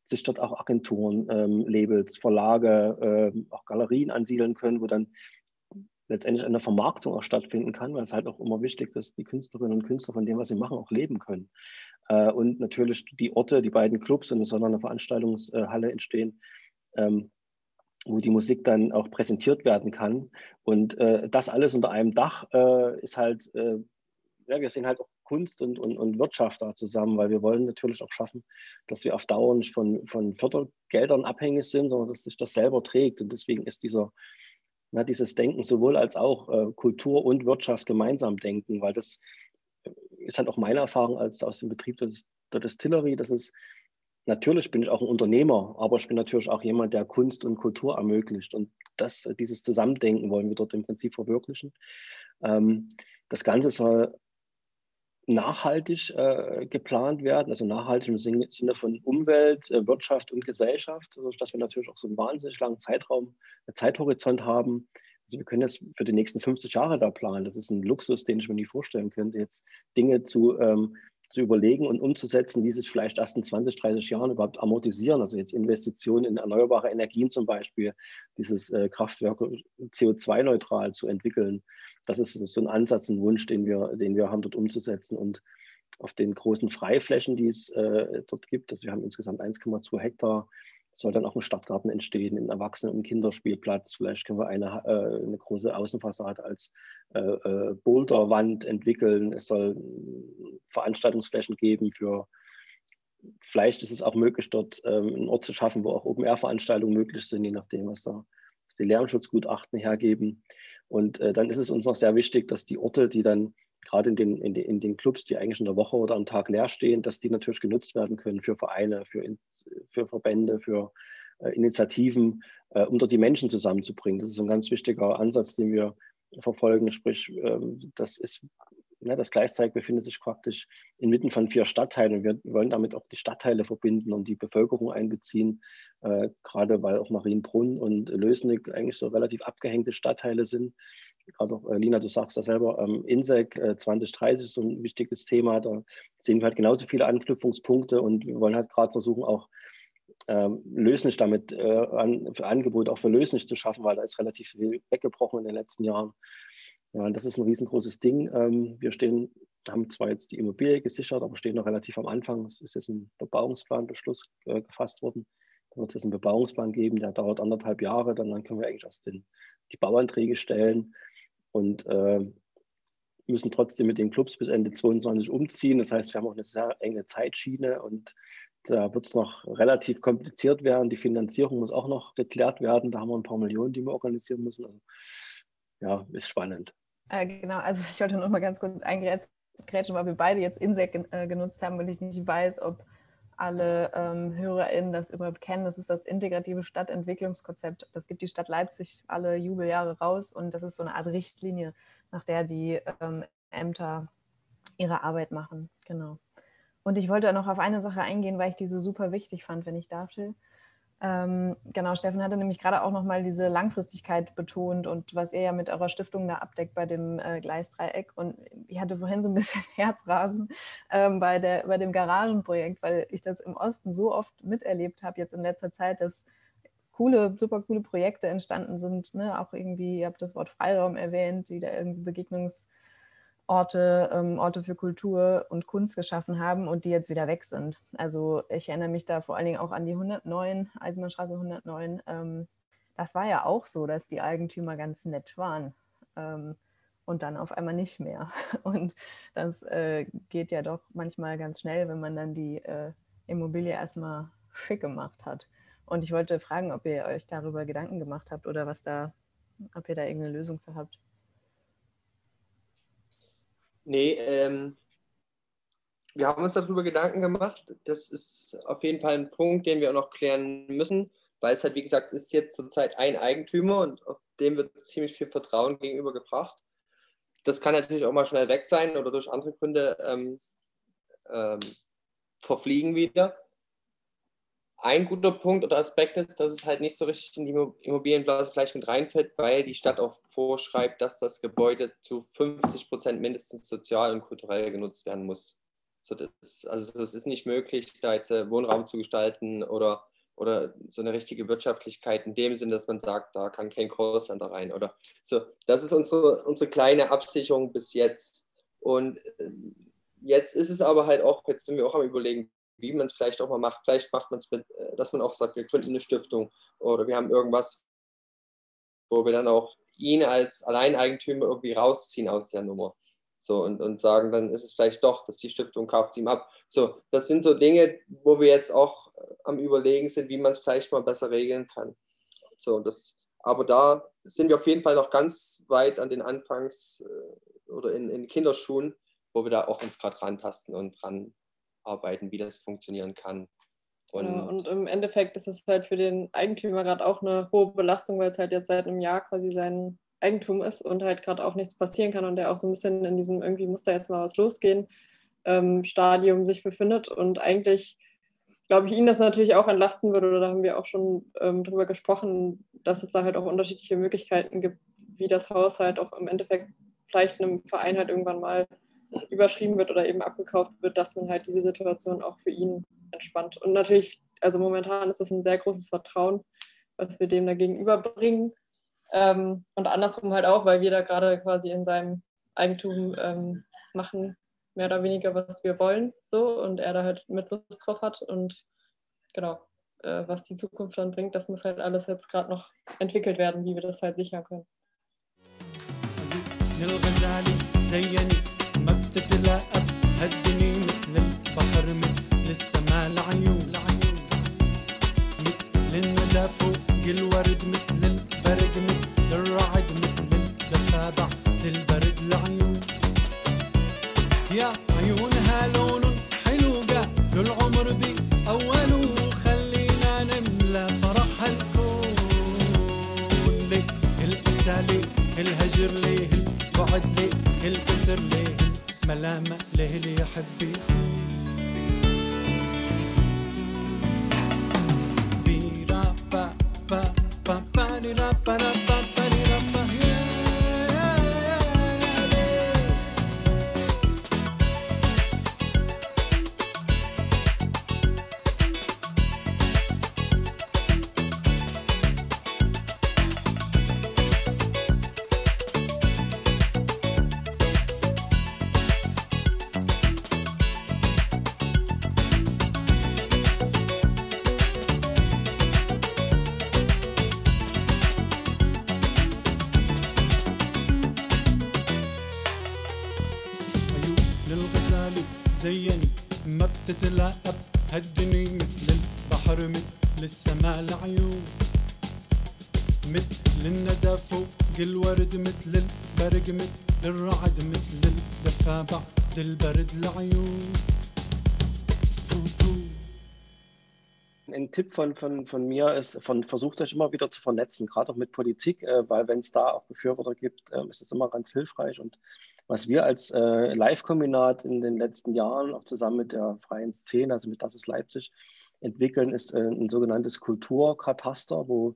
sich dort auch Agenturen, ähm, Labels, Verlage, äh, auch Galerien ansiedeln können, wo dann letztendlich eine Vermarktung auch stattfinden kann, weil es halt auch immer wichtig ist, dass die Künstlerinnen und Künstler von dem, was sie machen, auch leben können. Äh, und natürlich die Orte, die beiden Clubs, und es eine Veranstaltungshalle entstehen, ähm, wo die Musik dann auch präsentiert werden kann. Und äh, das alles unter einem Dach äh, ist halt, ja, wir sehen halt auch Kunst und, und, und Wirtschaft da zusammen, weil wir wollen natürlich auch schaffen, dass wir auf Dauer nicht von, von Fördergeldern abhängig sind, sondern dass sich das selber trägt. Und deswegen ist dieser na, dieses Denken sowohl als auch äh, Kultur und Wirtschaft gemeinsam denken, weil das ist halt auch meine Erfahrung als aus dem Betrieb der, der Distillerie, dass es natürlich bin ich auch ein Unternehmer, aber ich bin natürlich auch jemand, der Kunst und Kultur ermöglicht. Und das, dieses Zusammendenken wollen wir dort im Prinzip verwirklichen. Ähm, das Ganze soll nachhaltig äh, geplant werden, also nachhaltig im Sinne von Umwelt, äh, Wirtschaft und Gesellschaft, also dass wir natürlich auch so einen wahnsinnig langen Zeitraum, einen Zeithorizont haben. Also wir können jetzt für die nächsten 50 Jahre da planen. Das ist ein Luxus, den ich mir nie vorstellen könnte, jetzt Dinge zu ähm, zu überlegen und umzusetzen, die sich vielleicht erst in 20, 30 Jahren überhaupt amortisieren. Also jetzt Investitionen in erneuerbare Energien zum Beispiel, dieses äh, Kraftwerk CO2-neutral zu entwickeln. Das ist so ein Ansatz, ein Wunsch, den wir, den wir haben, dort umzusetzen. Und auf den großen Freiflächen, die es äh, dort gibt, also wir haben insgesamt 1,2 Hektar soll dann auch ein Stadtgarten entstehen, ein Erwachsenen- und Kinderspielplatz. Vielleicht können wir eine, äh, eine große Außenfassade als äh, äh, Boulderwand entwickeln. Es soll Veranstaltungsflächen geben für, vielleicht ist es auch möglich, dort ähm, einen Ort zu schaffen, wo auch Open-Air-Veranstaltungen möglich sind, je nachdem, was da was die Lärmschutzgutachten hergeben. Und äh, dann ist es uns noch sehr wichtig, dass die Orte, die dann gerade in den, in, den, in den Clubs, die eigentlich in der Woche oder am Tag leer stehen, dass die natürlich genutzt werden können für Vereine, für, für Verbände, für äh, Initiativen, äh, um dort die Menschen zusammenzubringen. Das ist ein ganz wichtiger Ansatz, den wir verfolgen. Sprich, ähm, das ist Ne, das Gleisteig befindet sich praktisch inmitten von vier Stadtteilen. Wir wollen damit auch die Stadtteile verbinden und die Bevölkerung einbeziehen, äh, gerade weil auch Marienbrunn und Lösnig eigentlich so relativ abgehängte Stadtteile sind. Gerade auch, äh, Lina, du sagst ja selber, ähm, INSEC äh, 2030 ist so ein wichtiges Thema. Da sehen wir halt genauso viele Anknüpfungspunkte und wir wollen halt gerade versuchen, auch ähm, Lösnich damit äh, an, für Angebote auch für Lösnich zu schaffen, weil da ist relativ viel weggebrochen in den letzten Jahren. Ja, das ist ein riesengroßes Ding. Ähm, wir stehen, haben zwar jetzt die Immobilie gesichert, aber stehen noch relativ am Anfang. Es ist jetzt ein Bebauungsplanbeschluss äh, gefasst worden. Da wird es einen Bebauungsplan geben, der dauert anderthalb Jahre. Dann, dann können wir eigentlich erst den, die Bauanträge stellen und äh, müssen trotzdem mit den Clubs bis Ende 2022 umziehen. Das heißt, wir haben auch eine sehr enge Zeitschiene und da wird es noch relativ kompliziert werden. Die Finanzierung muss auch noch geklärt werden. Da haben wir ein paar Millionen, die wir organisieren müssen. Also, ja, ist spannend. Äh, genau, also ich wollte noch mal ganz kurz eingrätschen, weil wir beide jetzt Insec äh, genutzt haben und ich nicht weiß, ob alle ähm, HörerInnen das überhaupt kennen. Das ist das integrative Stadtentwicklungskonzept. Das gibt die Stadt Leipzig alle Jubeljahre raus und das ist so eine Art Richtlinie, nach der die ähm, Ämter ihre Arbeit machen. Genau. Und ich wollte noch auf eine Sache eingehen, weil ich die so super wichtig fand, wenn ich darf, Jill. Ähm, genau, Steffen hatte nämlich gerade auch nochmal diese Langfristigkeit betont und was ihr ja mit eurer Stiftung da abdeckt bei dem äh, Gleisdreieck. Und ich hatte vorhin so ein bisschen Herzrasen ähm, bei, der, bei dem Garagenprojekt, weil ich das im Osten so oft miterlebt habe, jetzt in letzter Zeit, dass coole, super coole Projekte entstanden sind. Ne? Auch irgendwie, ihr habt das Wort Freiraum erwähnt, die da irgendwie Begegnungs- Orte, ähm, Orte für Kultur und Kunst geschaffen haben und die jetzt wieder weg sind. Also ich erinnere mich da vor allen Dingen auch an die 109, Eisenbahnstraße 109. Ähm, das war ja auch so, dass die Eigentümer ganz nett waren ähm, und dann auf einmal nicht mehr. Und das äh, geht ja doch manchmal ganz schnell, wenn man dann die äh, Immobilie erstmal schick gemacht hat. Und ich wollte fragen, ob ihr euch darüber Gedanken gemacht habt oder was da, ob ihr da irgendeine Lösung für habt. Nee, ähm, wir haben uns darüber Gedanken gemacht. Das ist auf jeden Fall ein Punkt, den wir auch noch klären müssen, weil es halt, wie gesagt, es ist jetzt zurzeit ein Eigentümer und dem wird ziemlich viel Vertrauen gegenübergebracht. Das kann natürlich auch mal schnell weg sein oder durch andere Gründe ähm, ähm, verfliegen wieder ein guter Punkt oder Aspekt ist, dass es halt nicht so richtig in die Immobilienblase vielleicht mit reinfällt, weil die Stadt auch vorschreibt, dass das Gebäude zu 50 Prozent mindestens sozial und kulturell genutzt werden muss. So das, also es ist nicht möglich, da jetzt äh, Wohnraum zu gestalten oder, oder so eine richtige Wirtschaftlichkeit in dem Sinn, dass man sagt, da kann kein Callcenter rein. Oder so. Das ist unsere, unsere kleine Absicherung bis jetzt. Und äh, jetzt ist es aber halt auch, jetzt sind wir auch am überlegen, wie man es vielleicht auch mal macht. Vielleicht macht man es mit, äh, dass man auch sagt, wir gründen eine Stiftung oder wir haben irgendwas, wo wir dann auch ihn als Alleineigentümer irgendwie rausziehen aus der Nummer. So, und, und sagen, dann ist es vielleicht doch, dass die Stiftung kauft ihm ab. So, das sind so Dinge, wo wir jetzt auch äh, am Überlegen sind, wie man es vielleicht mal besser regeln kann. So, das Aber da sind wir auf jeden Fall noch ganz weit an den Anfangs- äh, oder in, in Kinderschuhen, wo wir da auch uns gerade rantasten und dran arbeiten, wie das funktionieren kann. Und, Genau, und im Endeffekt ist es halt für den Eigentümer gerade auch eine hohe Belastung, weil es halt jetzt seit einem Jahr quasi sein Eigentum ist und halt gerade auch nichts passieren kann und der auch so ein bisschen in diesem irgendwie muss da jetzt mal was losgehen ähm, Stadium sich befindet und eigentlich glaube ich ihn das natürlich auch entlasten würde oder da haben wir auch schon ähm, drüber gesprochen, dass es da halt auch unterschiedliche Möglichkeiten gibt, wie das Haus halt auch im Endeffekt vielleicht einem Verein halt irgendwann mal überschrieben wird oder eben abgekauft wird, dass man halt diese Situation auch für ihn entspannt. Und natürlich, also momentan ist das ein sehr großes Vertrauen, was wir dem dagegen überbringen. Ähm, und andersrum halt auch, weil wir da gerade quasi in seinem Eigentum ähm, machen, mehr oder weniger, was wir wollen, so und er da halt mit Lust drauf hat. Und genau, äh, was die Zukunft dann bringt, das muss halt alles jetzt gerade noch entwickelt werden, wie wir das halt sichern können. تتلقى هالدنيا البرق مثل الرعد مثل الدفا بعد البرد العيون تو تو Ein Tipp von, von, von mir ist, von, versucht euch immer wieder zu vernetzen, gerade auch mit Politik, äh, weil wenn es da auch Befürworter gibt, äh, ist es immer ganz hilfreich. Und was wir als äh, Live-Kombinat in den letzten Jahren, auch zusammen mit der freien Szene, also mit Das ist Leipzig, entwickeln, ist äh, ein sogenanntes Kulturkataster, wo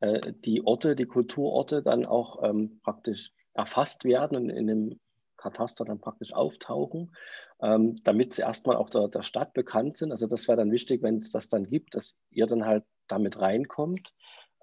äh, die Orte, die Kulturorte dann auch ähm, praktisch erfasst werden und in dem Kataster dann praktisch auftauchen, ähm, damit sie erstmal auch der, der Stadt bekannt sind. Also das wäre dann wichtig, wenn es das dann gibt, dass ihr dann halt damit reinkommt.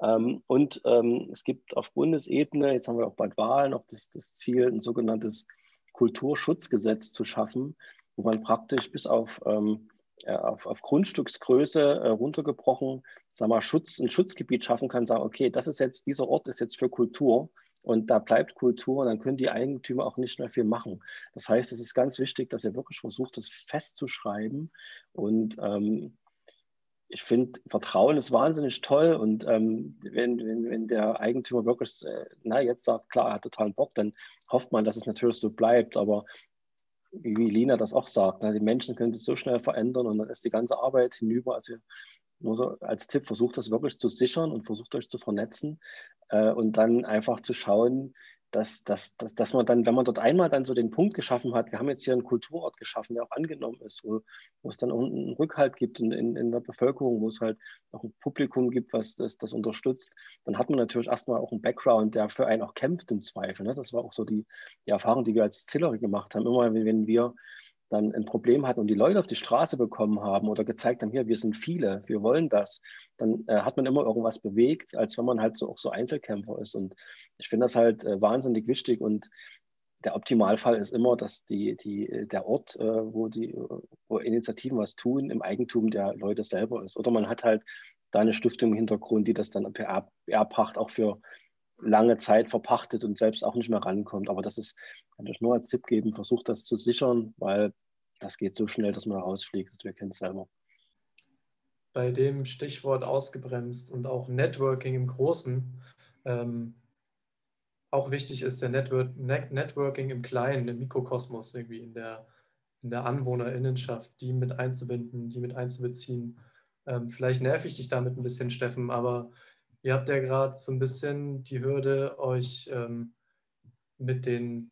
Ähm, und ähm, es gibt auf Bundesebene, jetzt haben wir auch bald Wahlen, auch das, das Ziel, ein sogenanntes Kulturschutzgesetz zu schaffen, wo man praktisch bis auf, ähm, ja, auf, auf Grundstücksgröße äh, runtergebrochen, sag mal, Schutz, ein Schutzgebiet schaffen kann, sagen, okay, das ist jetzt, dieser Ort ist jetzt für Kultur und da bleibt Kultur und dann können die Eigentümer auch nicht mehr viel machen. Das heißt, es ist ganz wichtig, dass ihr wirklich versucht, das festzuschreiben und ähm, ich finde, Vertrauen ist wahnsinnig toll und ähm, wenn, wenn, wenn der Eigentümer wirklich, äh, na, jetzt sagt, klar, er hat totalen Bock, dann hofft man, dass es natürlich so bleibt, aber wie Lina das auch sagt, ne, die Menschen können sich so schnell verändern und dann ist die ganze Arbeit hinüber. Also nur so als Tipp, versucht das wirklich zu sichern und versucht euch zu vernetzen äh, und dann einfach zu schauen, dass, dass, dass, dass man dann, wenn man dort einmal dann so den Punkt geschaffen hat, wir haben jetzt hier einen Kulturort geschaffen, der auch angenommen ist, wo, wo es dann auch einen Rückhalt gibt in, in, in der Bevölkerung, wo es halt auch ein Publikum gibt, was das, das unterstützt, dann hat man natürlich erstmal auch einen Background, der für einen auch kämpft im Zweifel. Ne? Das war auch so die, die Erfahrung, die wir als Zillery gemacht haben. Immer wenn wir dann ein Problem hatten und die Leute auf die Straße bekommen haben oder gezeigt haben, hier, wir sind viele, wir wollen das, dann äh, hat man immer irgendwas bewegt, als wenn man halt so auch so Einzelkämpfer ist. Und ich finde das halt äh, wahnsinnig wichtig und der Optimalfall ist immer, dass die, die, der Ort, äh, wo die wo Initiativen was tun, im Eigentum der Leute selber ist. Oder man hat halt da eine Stiftung im Hintergrund, die das dann per Erbpacht auch für lange Zeit verpachtet und selbst auch nicht mehr rankommt. Aber das ist, kann ich nur als Tipp geben, versucht das zu sichern, weil das geht so schnell, dass man rausfliegt. Wir kennen es selber. Bei dem Stichwort ausgebremst und auch Networking im Großen ähm, auch wichtig ist der Network, Net Networking im Kleinen, im Mikrokosmos, irgendwie in der, in der Anwohnerinnenschaft, die mit einzubinden, die mit einzubeziehen. Ähm, vielleicht nerv ich dich damit ein bisschen, Steffen, aber ihr habt ja gerade so ein bisschen die Hürde, euch ähm, mit, den,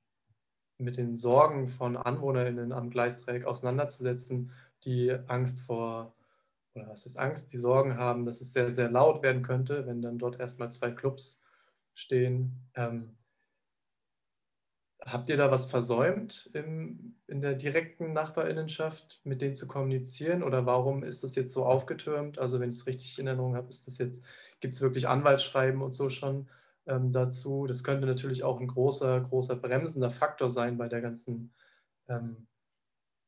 mit den Sorgen von AnwohnerInnen am Gleisdreieck auseinanderzusetzen, die Angst vor, oder was ist Angst, die Sorgen haben, dass es sehr, sehr laut werden könnte, wenn dann dort erstmal zwei Clubs stehen. Ähm, habt ihr da was versäumt im, in der direkten Nachbarinnenschaft, mit denen zu kommunizieren? Oder warum ist das jetzt so aufgetürmt? Also wenn ich es richtig in Erinnerung habe, ist das jetzt, gibt es wirklich Anwaltsschreiben und so schon ähm, dazu? Das könnte natürlich auch ein großer, großer bremsender Faktor sein bei der ganzen ähm,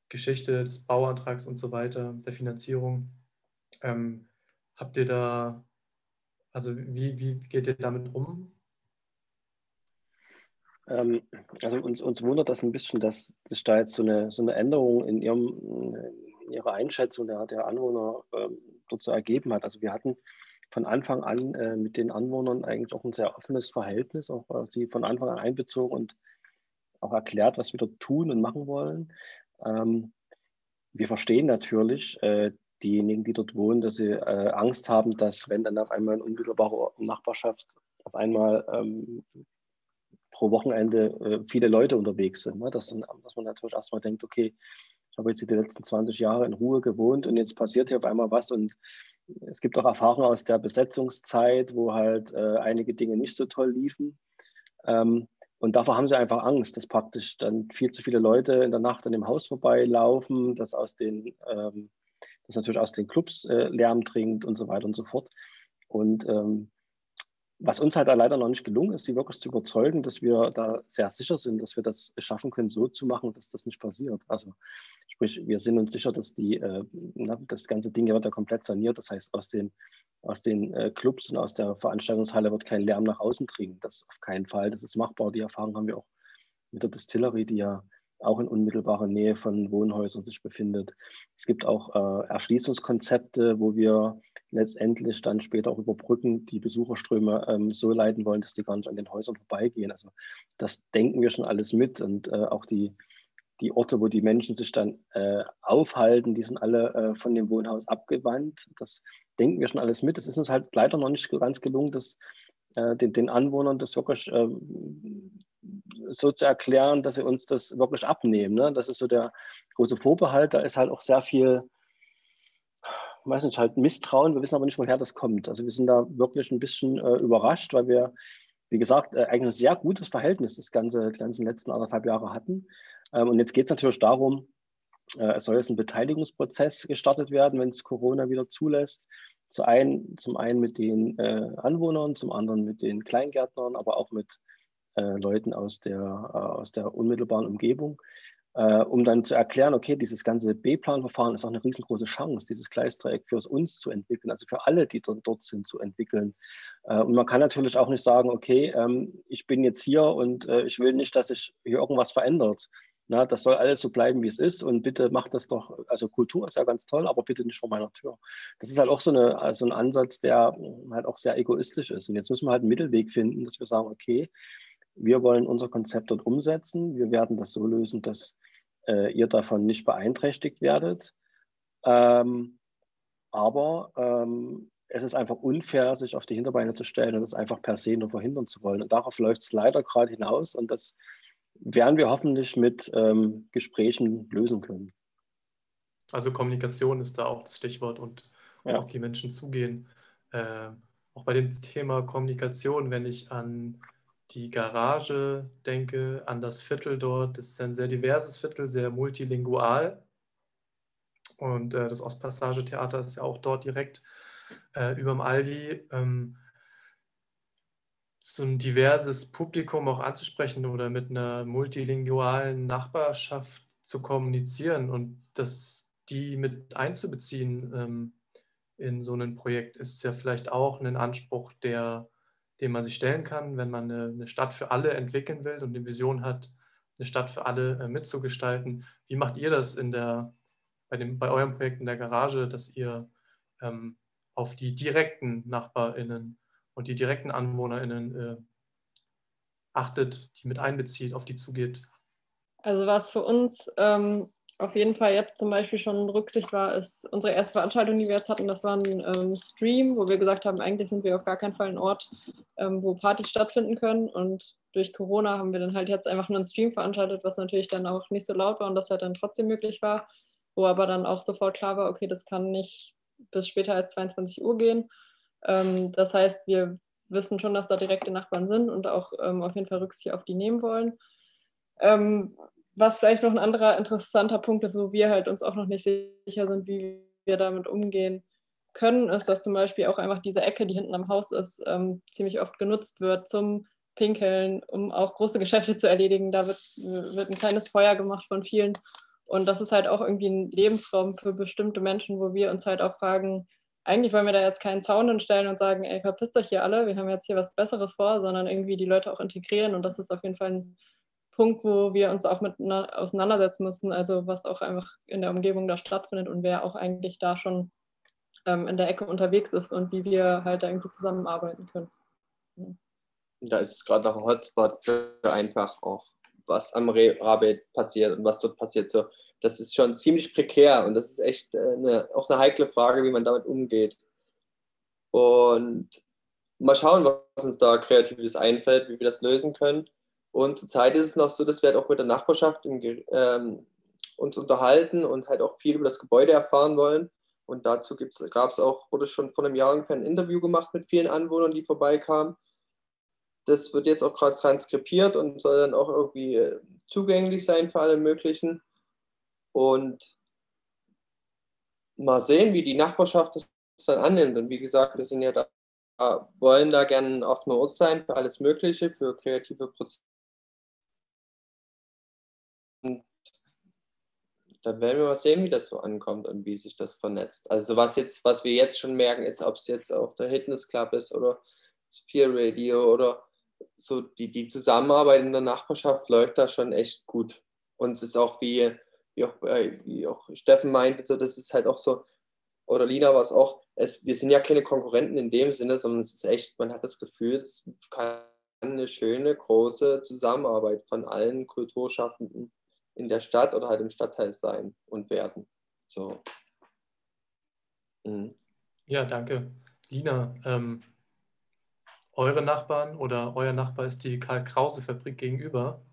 Geschichte des Bauantrags und so weiter, der Finanzierung. Ähm, habt ihr da, also wie, wie geht ihr damit um? Ähm, also uns, uns wundert das ein bisschen, dass sich da jetzt so eine, so eine Änderung in, ihrem, in ihrer Einschätzung der, der Anwohner ähm, dort so ergeben hat. Also wir hatten von Anfang an äh, mit den Anwohnern eigentlich auch ein sehr offenes Verhältnis, auch äh, sie von Anfang an einbezogen und auch erklärt, was wir dort tun und machen wollen. Ähm, wir verstehen natürlich äh, diejenigen, die dort wohnen, dass sie äh, Angst haben, dass wenn dann auf einmal in unmittelbarer Nachbarschaft auf einmal ähm, pro Wochenende äh, viele Leute unterwegs sind. Ne? Dass, dass man natürlich erstmal denkt, okay, ich habe jetzt die letzten 20 Jahre in Ruhe gewohnt und jetzt passiert hier auf einmal was. Und es gibt auch Erfahrungen aus der Besetzungszeit, wo halt äh, einige Dinge nicht so toll liefen. Ähm, und davor haben sie einfach Angst, dass praktisch dann viel zu viele Leute in der Nacht an dem Haus vorbeilaufen, dass aus den, ähm, dass natürlich aus den Clubs äh, Lärm dringt und so weiter und so fort. Und ähm, was uns halt leider noch nicht gelungen ist, sie wirklich zu überzeugen, dass wir da sehr sicher sind, dass wir das schaffen können, so zu machen, dass das nicht passiert. Also sprich, wir sind uns sicher, dass die, äh, das ganze Ding wird ja komplett saniert. Das heißt, aus den, aus den äh, Clubs und aus der Veranstaltungshalle wird kein Lärm nach außen dringen. Das auf keinen Fall. Das ist machbar. Die Erfahrung haben wir auch mit der Distillery, die ja auch in unmittelbarer Nähe von Wohnhäusern sich befindet. Es gibt auch äh, Erschließungskonzepte, wo wir letztendlich dann später auch über Brücken die Besucherströme ähm, so leiten wollen, dass die gar nicht an den Häusern vorbeigehen. Also das denken wir schon alles mit und äh, auch die, die Orte, wo die Menschen sich dann äh, aufhalten, die sind alle äh, von dem Wohnhaus abgewandt. Das denken wir schon alles mit. Es ist uns halt leider noch nicht ganz gelungen, das äh, den, den Anwohnern das wirklich ähm, so zu erklären, dass sie uns das wirklich abnehmen. Ne? Das ist so der große Vorbehalt. Da ist halt auch sehr viel, nicht, halt Misstrauen. Wir wissen aber nicht, woher das kommt. Also wir sind da wirklich ein bisschen äh, überrascht, weil wir, wie gesagt, äh, eigentlich ein sehr gutes Verhältnis das ganze, die ganzen letzten anderthalb Jahre hatten. Ähm, und jetzt geht es natürlich darum, äh, es soll jetzt ein Beteiligungsprozess gestartet werden, wenn es Corona wieder zulässt. Zu ein, zum einen mit den äh, Anwohnern, zum anderen mit den Kleingärtnern, aber auch mit äh, Leuten aus der, äh, aus der unmittelbaren Umgebung, äh, um dann zu erklären, okay, dieses ganze B-Plan-Verfahren ist auch eine riesengroße Chance, dieses Gleisdreieck für uns zu entwickeln, also für alle, die dort, dort sind, zu entwickeln. Äh, und man kann natürlich auch nicht sagen, okay, ähm, ich bin jetzt hier und äh, ich will nicht, dass sich hier irgendwas verändert. Na, das soll alles so bleiben, wie es ist und bitte macht das doch, also Kultur ist ja ganz toll, aber bitte nicht vor meiner Tür. Das ist halt auch so eine, also ein Ansatz, der halt auch sehr egoistisch ist. Und jetzt müssen wir halt einen Mittelweg finden, dass wir sagen, okay, wir wollen unser Konzept dort umsetzen. Wir werden das so lösen, dass äh, ihr davon nicht beeinträchtigt werdet. Ähm, aber ähm, es ist einfach unfair, sich auf die Hinterbeine zu stellen und das einfach per se nur verhindern zu wollen. Und darauf läuft es leider gerade hinaus und das werden wir hoffentlich mit ähm, Gesprächen lösen können. Also Kommunikation ist da auch das Stichwort und ja. auf die Menschen zugehen. Äh, auch bei dem Thema Kommunikation, wenn ich an die Garage denke, an das Viertel dort. Das ist ein sehr diverses Viertel, sehr multilingual. Und äh, das Ostpassage-Theater ist ja auch dort direkt äh, dem Aldi. Ähm, so ein diverses Publikum auch anzusprechen oder mit einer multilingualen Nachbarschaft zu kommunizieren und das, die mit einzubeziehen ähm, in so ein Projekt, ist ja vielleicht auch ein Anspruch, der den man sich stellen kann, wenn man eine, eine Stadt für alle entwickeln will und eine Vision hat, eine Stadt für alle äh, mitzugestalten. Wie macht ihr das in der, bei, dem, bei eurem Projekt in der Garage, dass ihr ähm, auf die direkten NachbarInnen und die direkten AnwohnerInnen äh, achtet, die mit einbezieht, auf die zugeht? Also was für uns ähm, auf jeden Fall jetzt zum Beispiel schon Rücksicht war, ist unsere erste Veranstaltung, die wir jetzt hatten, das war ein ähm, Stream, wo wir gesagt haben, eigentlich sind wir auf gar keinen Fall ein Ort, ähm, wo Partys stattfinden können. Und durch Corona haben wir dann halt jetzt einfach nur einen Stream veranstaltet, was natürlich dann auch nicht so laut war und das halt dann trotzdem möglich war, wo aber dann auch sofort klar war, okay, das kann nicht bis später als 22 Uhr gehen. Ähm, das heißt, wir wissen schon, dass da direkte Nachbarn sind und auch ähm, auf jeden Fall Rücksicht auf die nehmen wollen. Ähm, was vielleicht noch ein anderer interessanter Punkt ist, wo wir halt uns auch noch nicht sicher sind, wie wir damit umgehen können, ist, dass zum Beispiel auch einfach diese Ecke, die hinten am Haus ist, ähm, ziemlich oft genutzt wird zum Pinkeln, um auch große Geschäfte zu erledigen. Da wird, wird ein kleines Feuer gemacht von vielen. Und das ist halt auch irgendwie ein Lebensraum für bestimmte Menschen, wo wir uns halt auch fragen, eigentlich wollen wir da jetzt keinen Zaun hinstellen und sagen, ey, verpisst euch hier alle, wir haben jetzt hier was Besseres vor, sondern irgendwie die Leute auch integrieren. Und das ist auf jeden Fall ein Punkt, wo wir uns auch mit auseinandersetzen müssen, also was auch einfach in der Umgebung da stattfindet und wer auch eigentlich da schon ähm, in der Ecke unterwegs ist und wie wir halt da irgendwie zusammenarbeiten können. Da ist es gerade noch ein Hotspot für einfach auch, was am Rabe passiert und was dort passiert. So, das ist schon ziemlich prekär und das ist echt äh, eine, auch eine heikle Frage, wie man damit umgeht. Und mal schauen, was uns da Kreatives einfällt, wie wir das lösen können. Und zurzeit ist es noch so, dass wir halt auch mit der Nachbarschaft im, ähm, uns unterhalten und halt auch viel über das Gebäude erfahren wollen. Und dazu gab es auch, wurde schon vor einem Jahr ungefähr ein Interview gemacht mit vielen Anwohnern, die vorbeikamen. Das wird jetzt auch gerade transkribiert und soll dann auch irgendwie äh, zugänglich sein für alle möglichen. Und mal sehen, wie die Nachbarschaft das dann annimmt. Und wie gesagt, wir sind ja da, wollen da gerne ein offener Ort sein für alles Mögliche, für kreative Prozesse da werden wir mal sehen, wie das so ankommt und wie sich das vernetzt. Also was jetzt, was wir jetzt schon merken, ist, ob es jetzt auch der Fitness Club ist oder Sphere Radio oder so die, die Zusammenarbeit in der Nachbarschaft läuft da schon echt gut. Und es ist auch, wie, wie, auch, äh, wie auch Steffen meinte, so, das ist halt auch so, oder Lina war es auch, es, wir sind ja keine Konkurrenten in dem Sinne, sondern es ist echt, man hat das Gefühl, es kann eine schöne, große Zusammenarbeit von allen Kulturschaffenden in der Stadt oder halt im Stadtteil sein und werden. So. Mhm. Ja, danke. Lina, ähm, eure Nachbarn oder euer Nachbar ist die Karl-Krause-Fabrik gegenüber.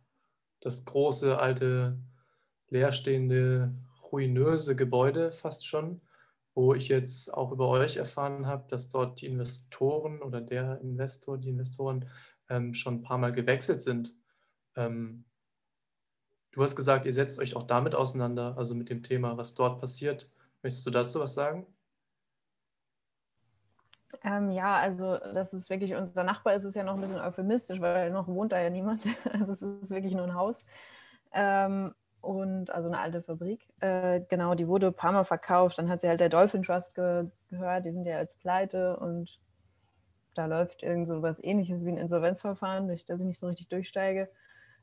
Das große, alte, leerstehende, ruinöse Gebäude fast schon, wo ich jetzt auch über euch erfahren habe, dass dort die Investoren oder der Investor, die Investoren ähm, schon ein paar Mal gewechselt sind. Ähm, Du hast gesagt, ihr setzt euch auch damit auseinander, also mit dem Thema, was dort passiert. Möchtest du dazu was sagen? Ähm, ja, also das ist wirklich, unser Nachbar ist es ja noch ein bisschen euphemistisch, weil noch wohnt da ja niemand. Also es ist wirklich nur ein Haus. Ähm, und also eine alte Fabrik. Äh, genau, die wurde ein paar Mal verkauft. Dann hat sie halt der Dolphin Trust ge gehört, die sind ja als pleite und da läuft irgend so was ähnliches wie ein Insolvenzverfahren, durch das ich nicht so richtig durchsteige.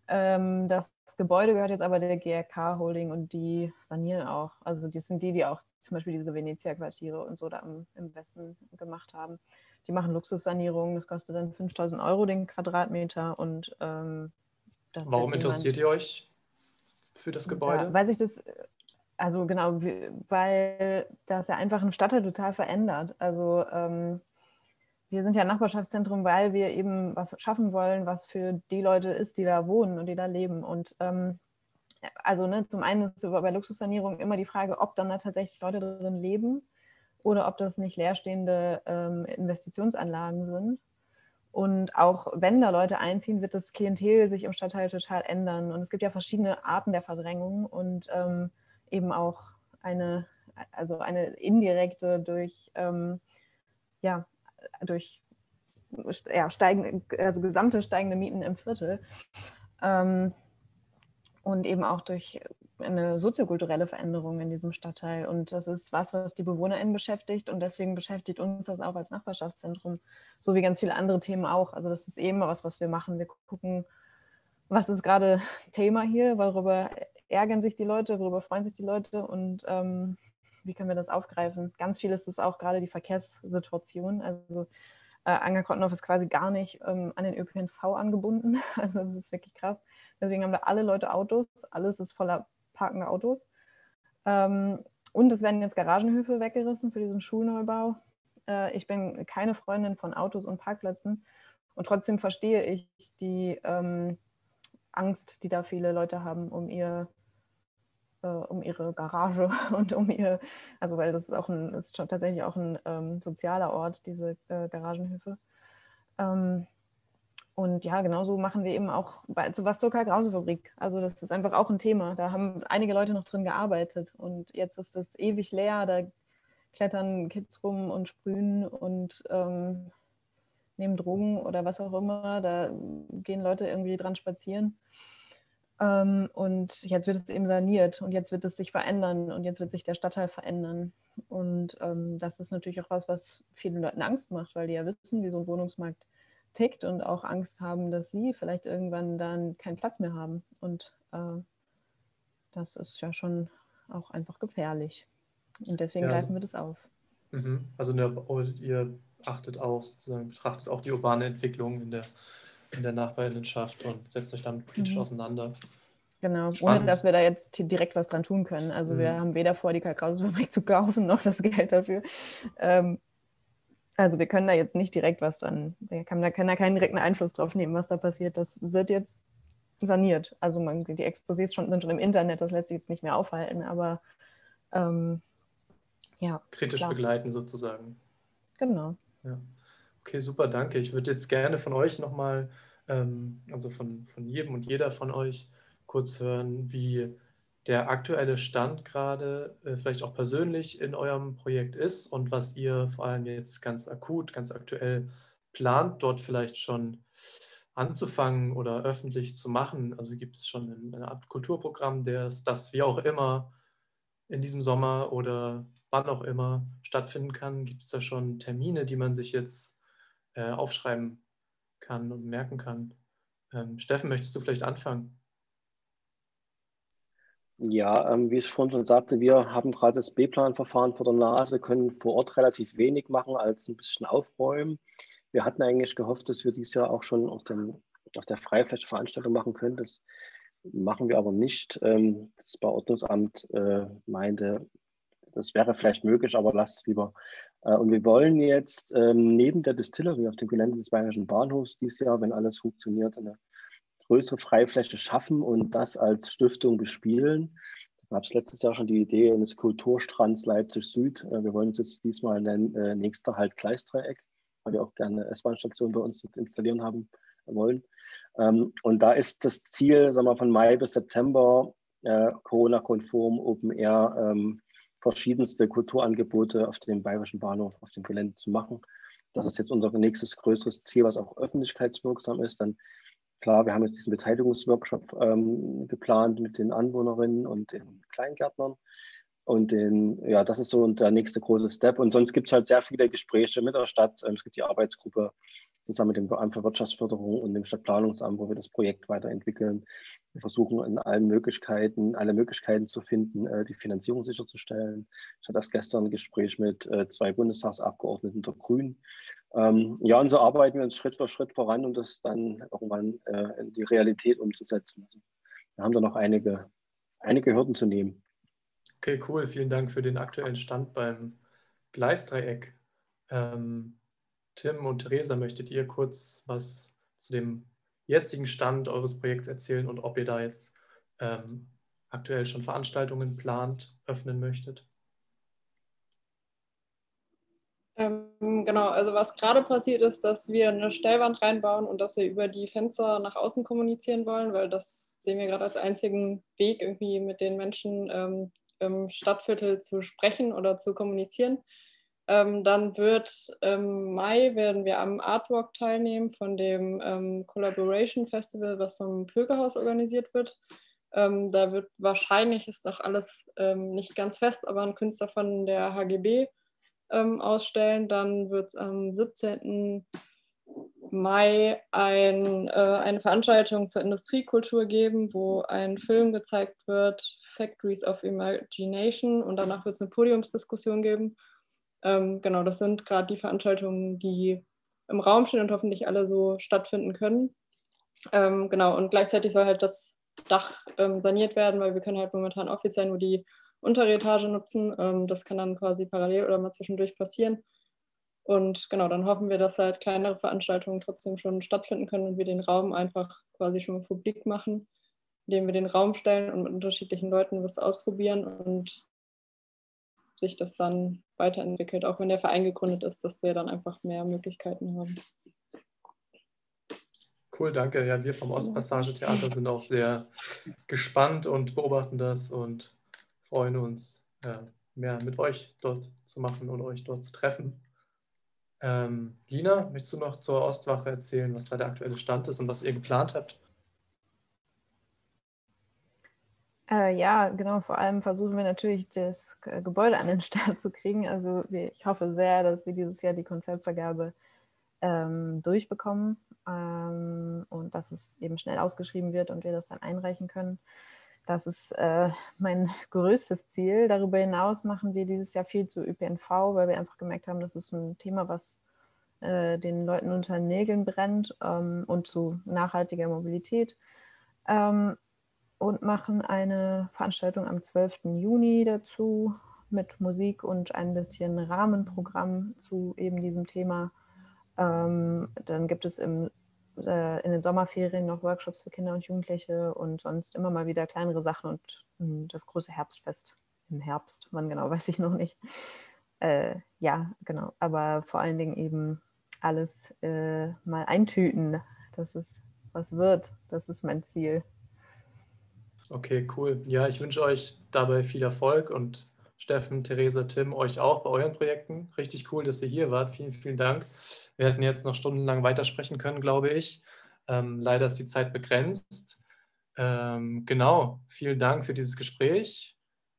Ähm, das Gebäude gehört jetzt aber der GRK Holding und die sanieren auch. Also die sind die, die auch zum Beispiel diese Venezia-Quartiere und so da im, im, Westen gemacht haben. Die machen Luxussanierungen, das kostet dann 5000 Euro den Quadratmeter und ähm, Warum interessiert ihr euch für das Gebäude? Ja, weil sich das, also genau, weil das ja einfach einen Stadtteil total verändert. Also ähm, wir sind ja ein Nachbarschaftszentrum, weil wir eben was schaffen wollen, was für die Leute ist, die da wohnen und die da leben. Und ähm, also ne, zum einen ist bei Luxussanierung immer die Frage, ob dann da tatsächlich Leute drin leben oder ob das nicht leerstehende ähm, Investitionsanlagen sind. Und auch wenn da Leute einziehen, wird das Klientel sich im Stadtteil total ändern. Und es gibt ja verschiedene Arten der Verdrängung und ähm, eben auch eine, also eine indirekte durch ähm, ja, durch ja, steigende, also gesamte steigende Mieten im Viertel. Ähm, und eben auch durch eine soziokulturelle Veränderung in diesem Stadtteil. Und das ist was, was die BewohnerInnen beschäftigt. Und deswegen beschäftigt uns das auch als Nachbarschaftszentrum, so wie ganz viele andere Themen auch. Also das ist eben was, was wir machen. Wir gucken, was ist gerade Thema hier, worüber ärgern sich die Leute, worüber freuen sich die Leute und ähm, wie können wir das aufgreifen? Ganz viel ist es auch gerade die Verkehrssituation. Also Äh, Angerkottendorf ist quasi gar nicht ähm, an den ÖPNV angebunden. Also das ist wirklich krass. Deswegen haben da alle Leute Autos. Alles ist voller parkender Autos. Ähm, und es werden jetzt Garagenhöfe weggerissen für diesen Schulneubau. Äh, ich bin keine Freundin von Autos und Parkplätzen. Und trotzdem verstehe ich die ähm, Angst, die da viele Leute haben um ihr äh, um ihre Garage und um ihr, also weil das ist auch ein, ist schon tatsächlich auch ein ähm, sozialer Ort, diese äh, Garagenhöfe. Ähm, und ja, genauso machen wir eben auch bei zur Karl-Grause-Fabrik. Also das ist einfach auch ein Thema. Da haben einige Leute noch drin gearbeitet und jetzt ist es ewig leer. Da klettern Kids rum und sprühen und ähm, nehmen Drogen oder was auch immer. Da gehen Leute irgendwie dran spazieren. Ähm, und jetzt wird es eben saniert und jetzt wird es sich verändern und jetzt wird sich der Stadtteil verändern. Und ähm, das ist natürlich auch was, was vielen Leuten Angst macht, weil die ja wissen, wie so ein Wohnungsmarkt tickt und auch Angst haben, dass sie vielleicht irgendwann dann keinen Platz mehr haben. Und äh, das ist ja schon auch einfach gefährlich. Und deswegen Ja, also- greifen wir das auf. Mhm. Also eine, ihr achtet auch sozusagen, betrachtet auch die urbane Entwicklung in der, in der Nachbarinnenschaft und setzt euch damit politisch Mhm. auseinander. Genau, ohne Spannend. dass wir da jetzt direkt was dran tun können. Also wir Mhm. haben weder vor, die Kakaofabrik zu kaufen, noch das Geld dafür. Ähm, also wir können da jetzt nicht direkt was dran, wir können da, können da keinen direkten Einfluss drauf nehmen, was da passiert. Das wird jetzt saniert. Also man, die Exposés schon, sind schon im Internet, das lässt sich jetzt nicht mehr aufhalten, aber ähm, ja, Kritisch Klar. begleiten sozusagen. genau. Ja. Okay, super, danke. Ich würde jetzt gerne von euch nochmal, ähm, also von, von jedem und jeder von euch, kurz hören, wie der aktuelle Stand gerade äh, vielleicht auch persönlich in eurem Projekt ist und was ihr vor allem jetzt ganz akut, ganz aktuell plant, dort vielleicht schon anzufangen oder öffentlich zu machen. Also gibt es schon ein- eine Art Kulturprogramm, das, das wie auch immer in diesem Sommer oder wann auch immer stattfinden kann? Gibt es da schon Termine, die man sich jetzt äh, aufschreiben kann und merken kann? Ähm, Steffen, möchtest du vielleicht anfangen? Ja, ähm, wie ich vorhin schon sagte, wir haben gerade das B-Plan-Verfahren vor der Nase, können vor Ort relativ wenig machen als ein bisschen aufräumen. Wir hatten eigentlich gehofft, dass wir dieses Jahr auch schon auf, dem, auf der Freifläche Veranstaltung machen können. Das machen wir aber nicht. Ähm, das Bauordnungsamt äh, meinte, das wäre vielleicht möglich, aber lasst es lieber. Äh, und wir wollen jetzt ähm, neben der Distillerie auf dem Gelände des Bayerischen Bahnhofs dieses Jahr, wenn alles funktioniert, eine größere Freifläche schaffen und das als Stiftung bespielen. Da gab es letztes Jahr schon die Idee eines Kulturstrands Leipzig Süd. Äh, Wir wollen es jetzt diesmal nennen, äh, nächster Halt Gleisdreieck, weil wir auch gerne S-Bahn-Stationen bei uns installieren haben wollen. Ähm, Und da ist das Ziel, sagen wir, von Mai bis September Corona-konform Open Air ähm, verschiedenste Kulturangebote auf dem Bayerischen Bahnhof, auf dem Gelände zu machen. Das ist jetzt unser nächstes größeres Ziel, was auch öffentlichkeitswirksam ist. Dann Klar, wir haben jetzt diesen Beteiligungsworkshop ähm, geplant mit den Anwohnerinnen und den Kleingärtnern. Und den, ja, das ist so der nächste große Step. Und sonst gibt es halt sehr viele Gespräche mit der Stadt. Ähm, es gibt die Arbeitsgruppe zusammen mit dem Amt für Wirtschaftsförderung und dem Stadtplanungsamt, wo wir das Projekt weiterentwickeln. Wir versuchen in allen Möglichkeiten, alle Möglichkeiten zu finden, äh, die Finanzierung sicherzustellen. Ich hatte erst gestern ein Gespräch mit äh, zwei Bundestagsabgeordneten der Grünen. Ähm, ja, und so arbeiten wir uns Schritt für Schritt voran, um das dann irgendwann äh, in die Realität umzusetzen. Also, wir haben da noch einige, einige Hürden zu nehmen. Okay, cool. Vielen Dank für den aktuellen Stand beim Gleisdreieck. Ähm, Tim und Theresa, möchtet ihr kurz was zu dem jetzigen Stand eures Projekts erzählen und ob ihr da jetzt ähm, aktuell schon Veranstaltungen plant, öffnen möchtet? Ähm, genau, also was gerade passiert ist, dass wir eine Stellwand reinbauen und dass wir über die Fenster nach außen kommunizieren wollen, weil das sehen wir gerade als einzigen Weg, irgendwie mit den Menschen ähm, im Stadtviertel zu sprechen oder zu kommunizieren. Ähm, dann wird im Mai werden wir am Artwalk teilnehmen von dem ähm, Collaboration Festival, was vom Bürgerhaus organisiert wird. Ähm, da wird wahrscheinlich, ist noch alles ähm, nicht ganz fest, aber ein Künstler von der HGB ähm, ausstellen. Dann wird es am 17. Mai ein, äh, eine Veranstaltung zur Industriekultur geben, wo ein Film gezeigt wird, Factories of Imagination. Und danach wird es eine Podiumsdiskussion geben. Ähm, genau, das sind gerade die Veranstaltungen, die im Raum stehen und hoffentlich alle so stattfinden können. Ähm, genau, und gleichzeitig soll halt das Dach ähm, saniert werden, weil wir können halt momentan offiziell nur die untere Etage nutzen. Ähm, das kann dann quasi parallel oder mal zwischendurch passieren. Und genau, dann hoffen wir, dass halt kleinere Veranstaltungen trotzdem schon stattfinden können und wir den Raum einfach quasi schon mal publik machen, indem wir den Raum stellen und mit unterschiedlichen Leuten was ausprobieren und sich das dann weiterentwickelt, auch wenn der Verein gegründet ist, dass wir dann einfach mehr Möglichkeiten haben. Cool, danke. Ja, wir vom Ostpassage-Theater sind auch sehr gespannt und beobachten das und freuen uns, ja, mehr mit euch dort zu machen und euch dort zu treffen. Ähm, Lina, möchtest du noch zur Ostwache erzählen, was da der aktuelle Stand ist und was ihr geplant habt? Äh, ja, genau. Vor allem versuchen wir natürlich, das Gebäude an den Start zu kriegen. Also ich hoffe sehr, dass wir dieses Jahr die Konzeptvergabe ähm, durchbekommen ähm, und dass es eben schnell ausgeschrieben wird und wir das dann einreichen können. Das ist äh, mein größtes Ziel. Darüber hinaus machen wir dieses Jahr viel zu ÖPNV, weil wir einfach gemerkt haben, das ist ein Thema, was äh, den Leuten unter den Nägeln brennt ähm, und zu nachhaltiger Mobilität. Ähm, und machen eine Veranstaltung am 12. Juni dazu mit Musik und ein bisschen Rahmenprogramm zu eben diesem Thema. Ähm, dann gibt es im in den Sommerferien noch Workshops für Kinder und Jugendliche und sonst immer mal wieder kleinere Sachen und hm, das große Herbstfest im Herbst, wann genau, weiß ich noch nicht. Äh, ja, genau, aber vor allen Dingen eben alles äh, mal eintüten, dass es was wird. Das ist mein Ziel. Okay, cool. Ja, ich wünsche euch dabei viel Erfolg und Steffen, Theresa, Tim, euch auch bei euren Projekten. Richtig cool, dass ihr hier wart. Vielen, vielen Dank. Wir hätten jetzt noch stundenlang weitersprechen können, glaube ich. Ähm, leider ist die Zeit begrenzt. Ähm, genau, vielen Dank für dieses Gespräch.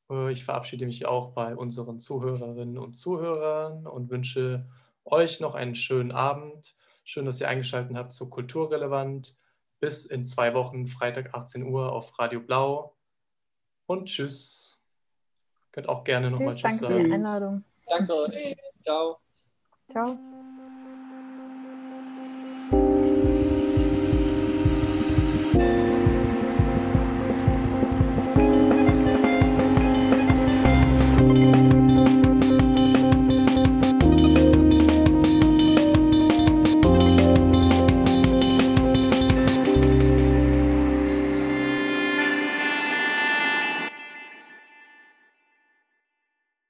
Äh, ich verabschiede mich auch bei unseren Zuhörerinnen und Zuhörern und wünsche euch noch einen schönen Abend. Schön, dass ihr eingeschaltet habt zu Kulturrelevant. Bis in zwei Wochen, Freitag 18 Uhr auf Radio Blau. Und tschüss. Könnt auch gerne nochmal Tschüss Danke sagen. für die Einladung. Danke euch. Ciao. Ciao.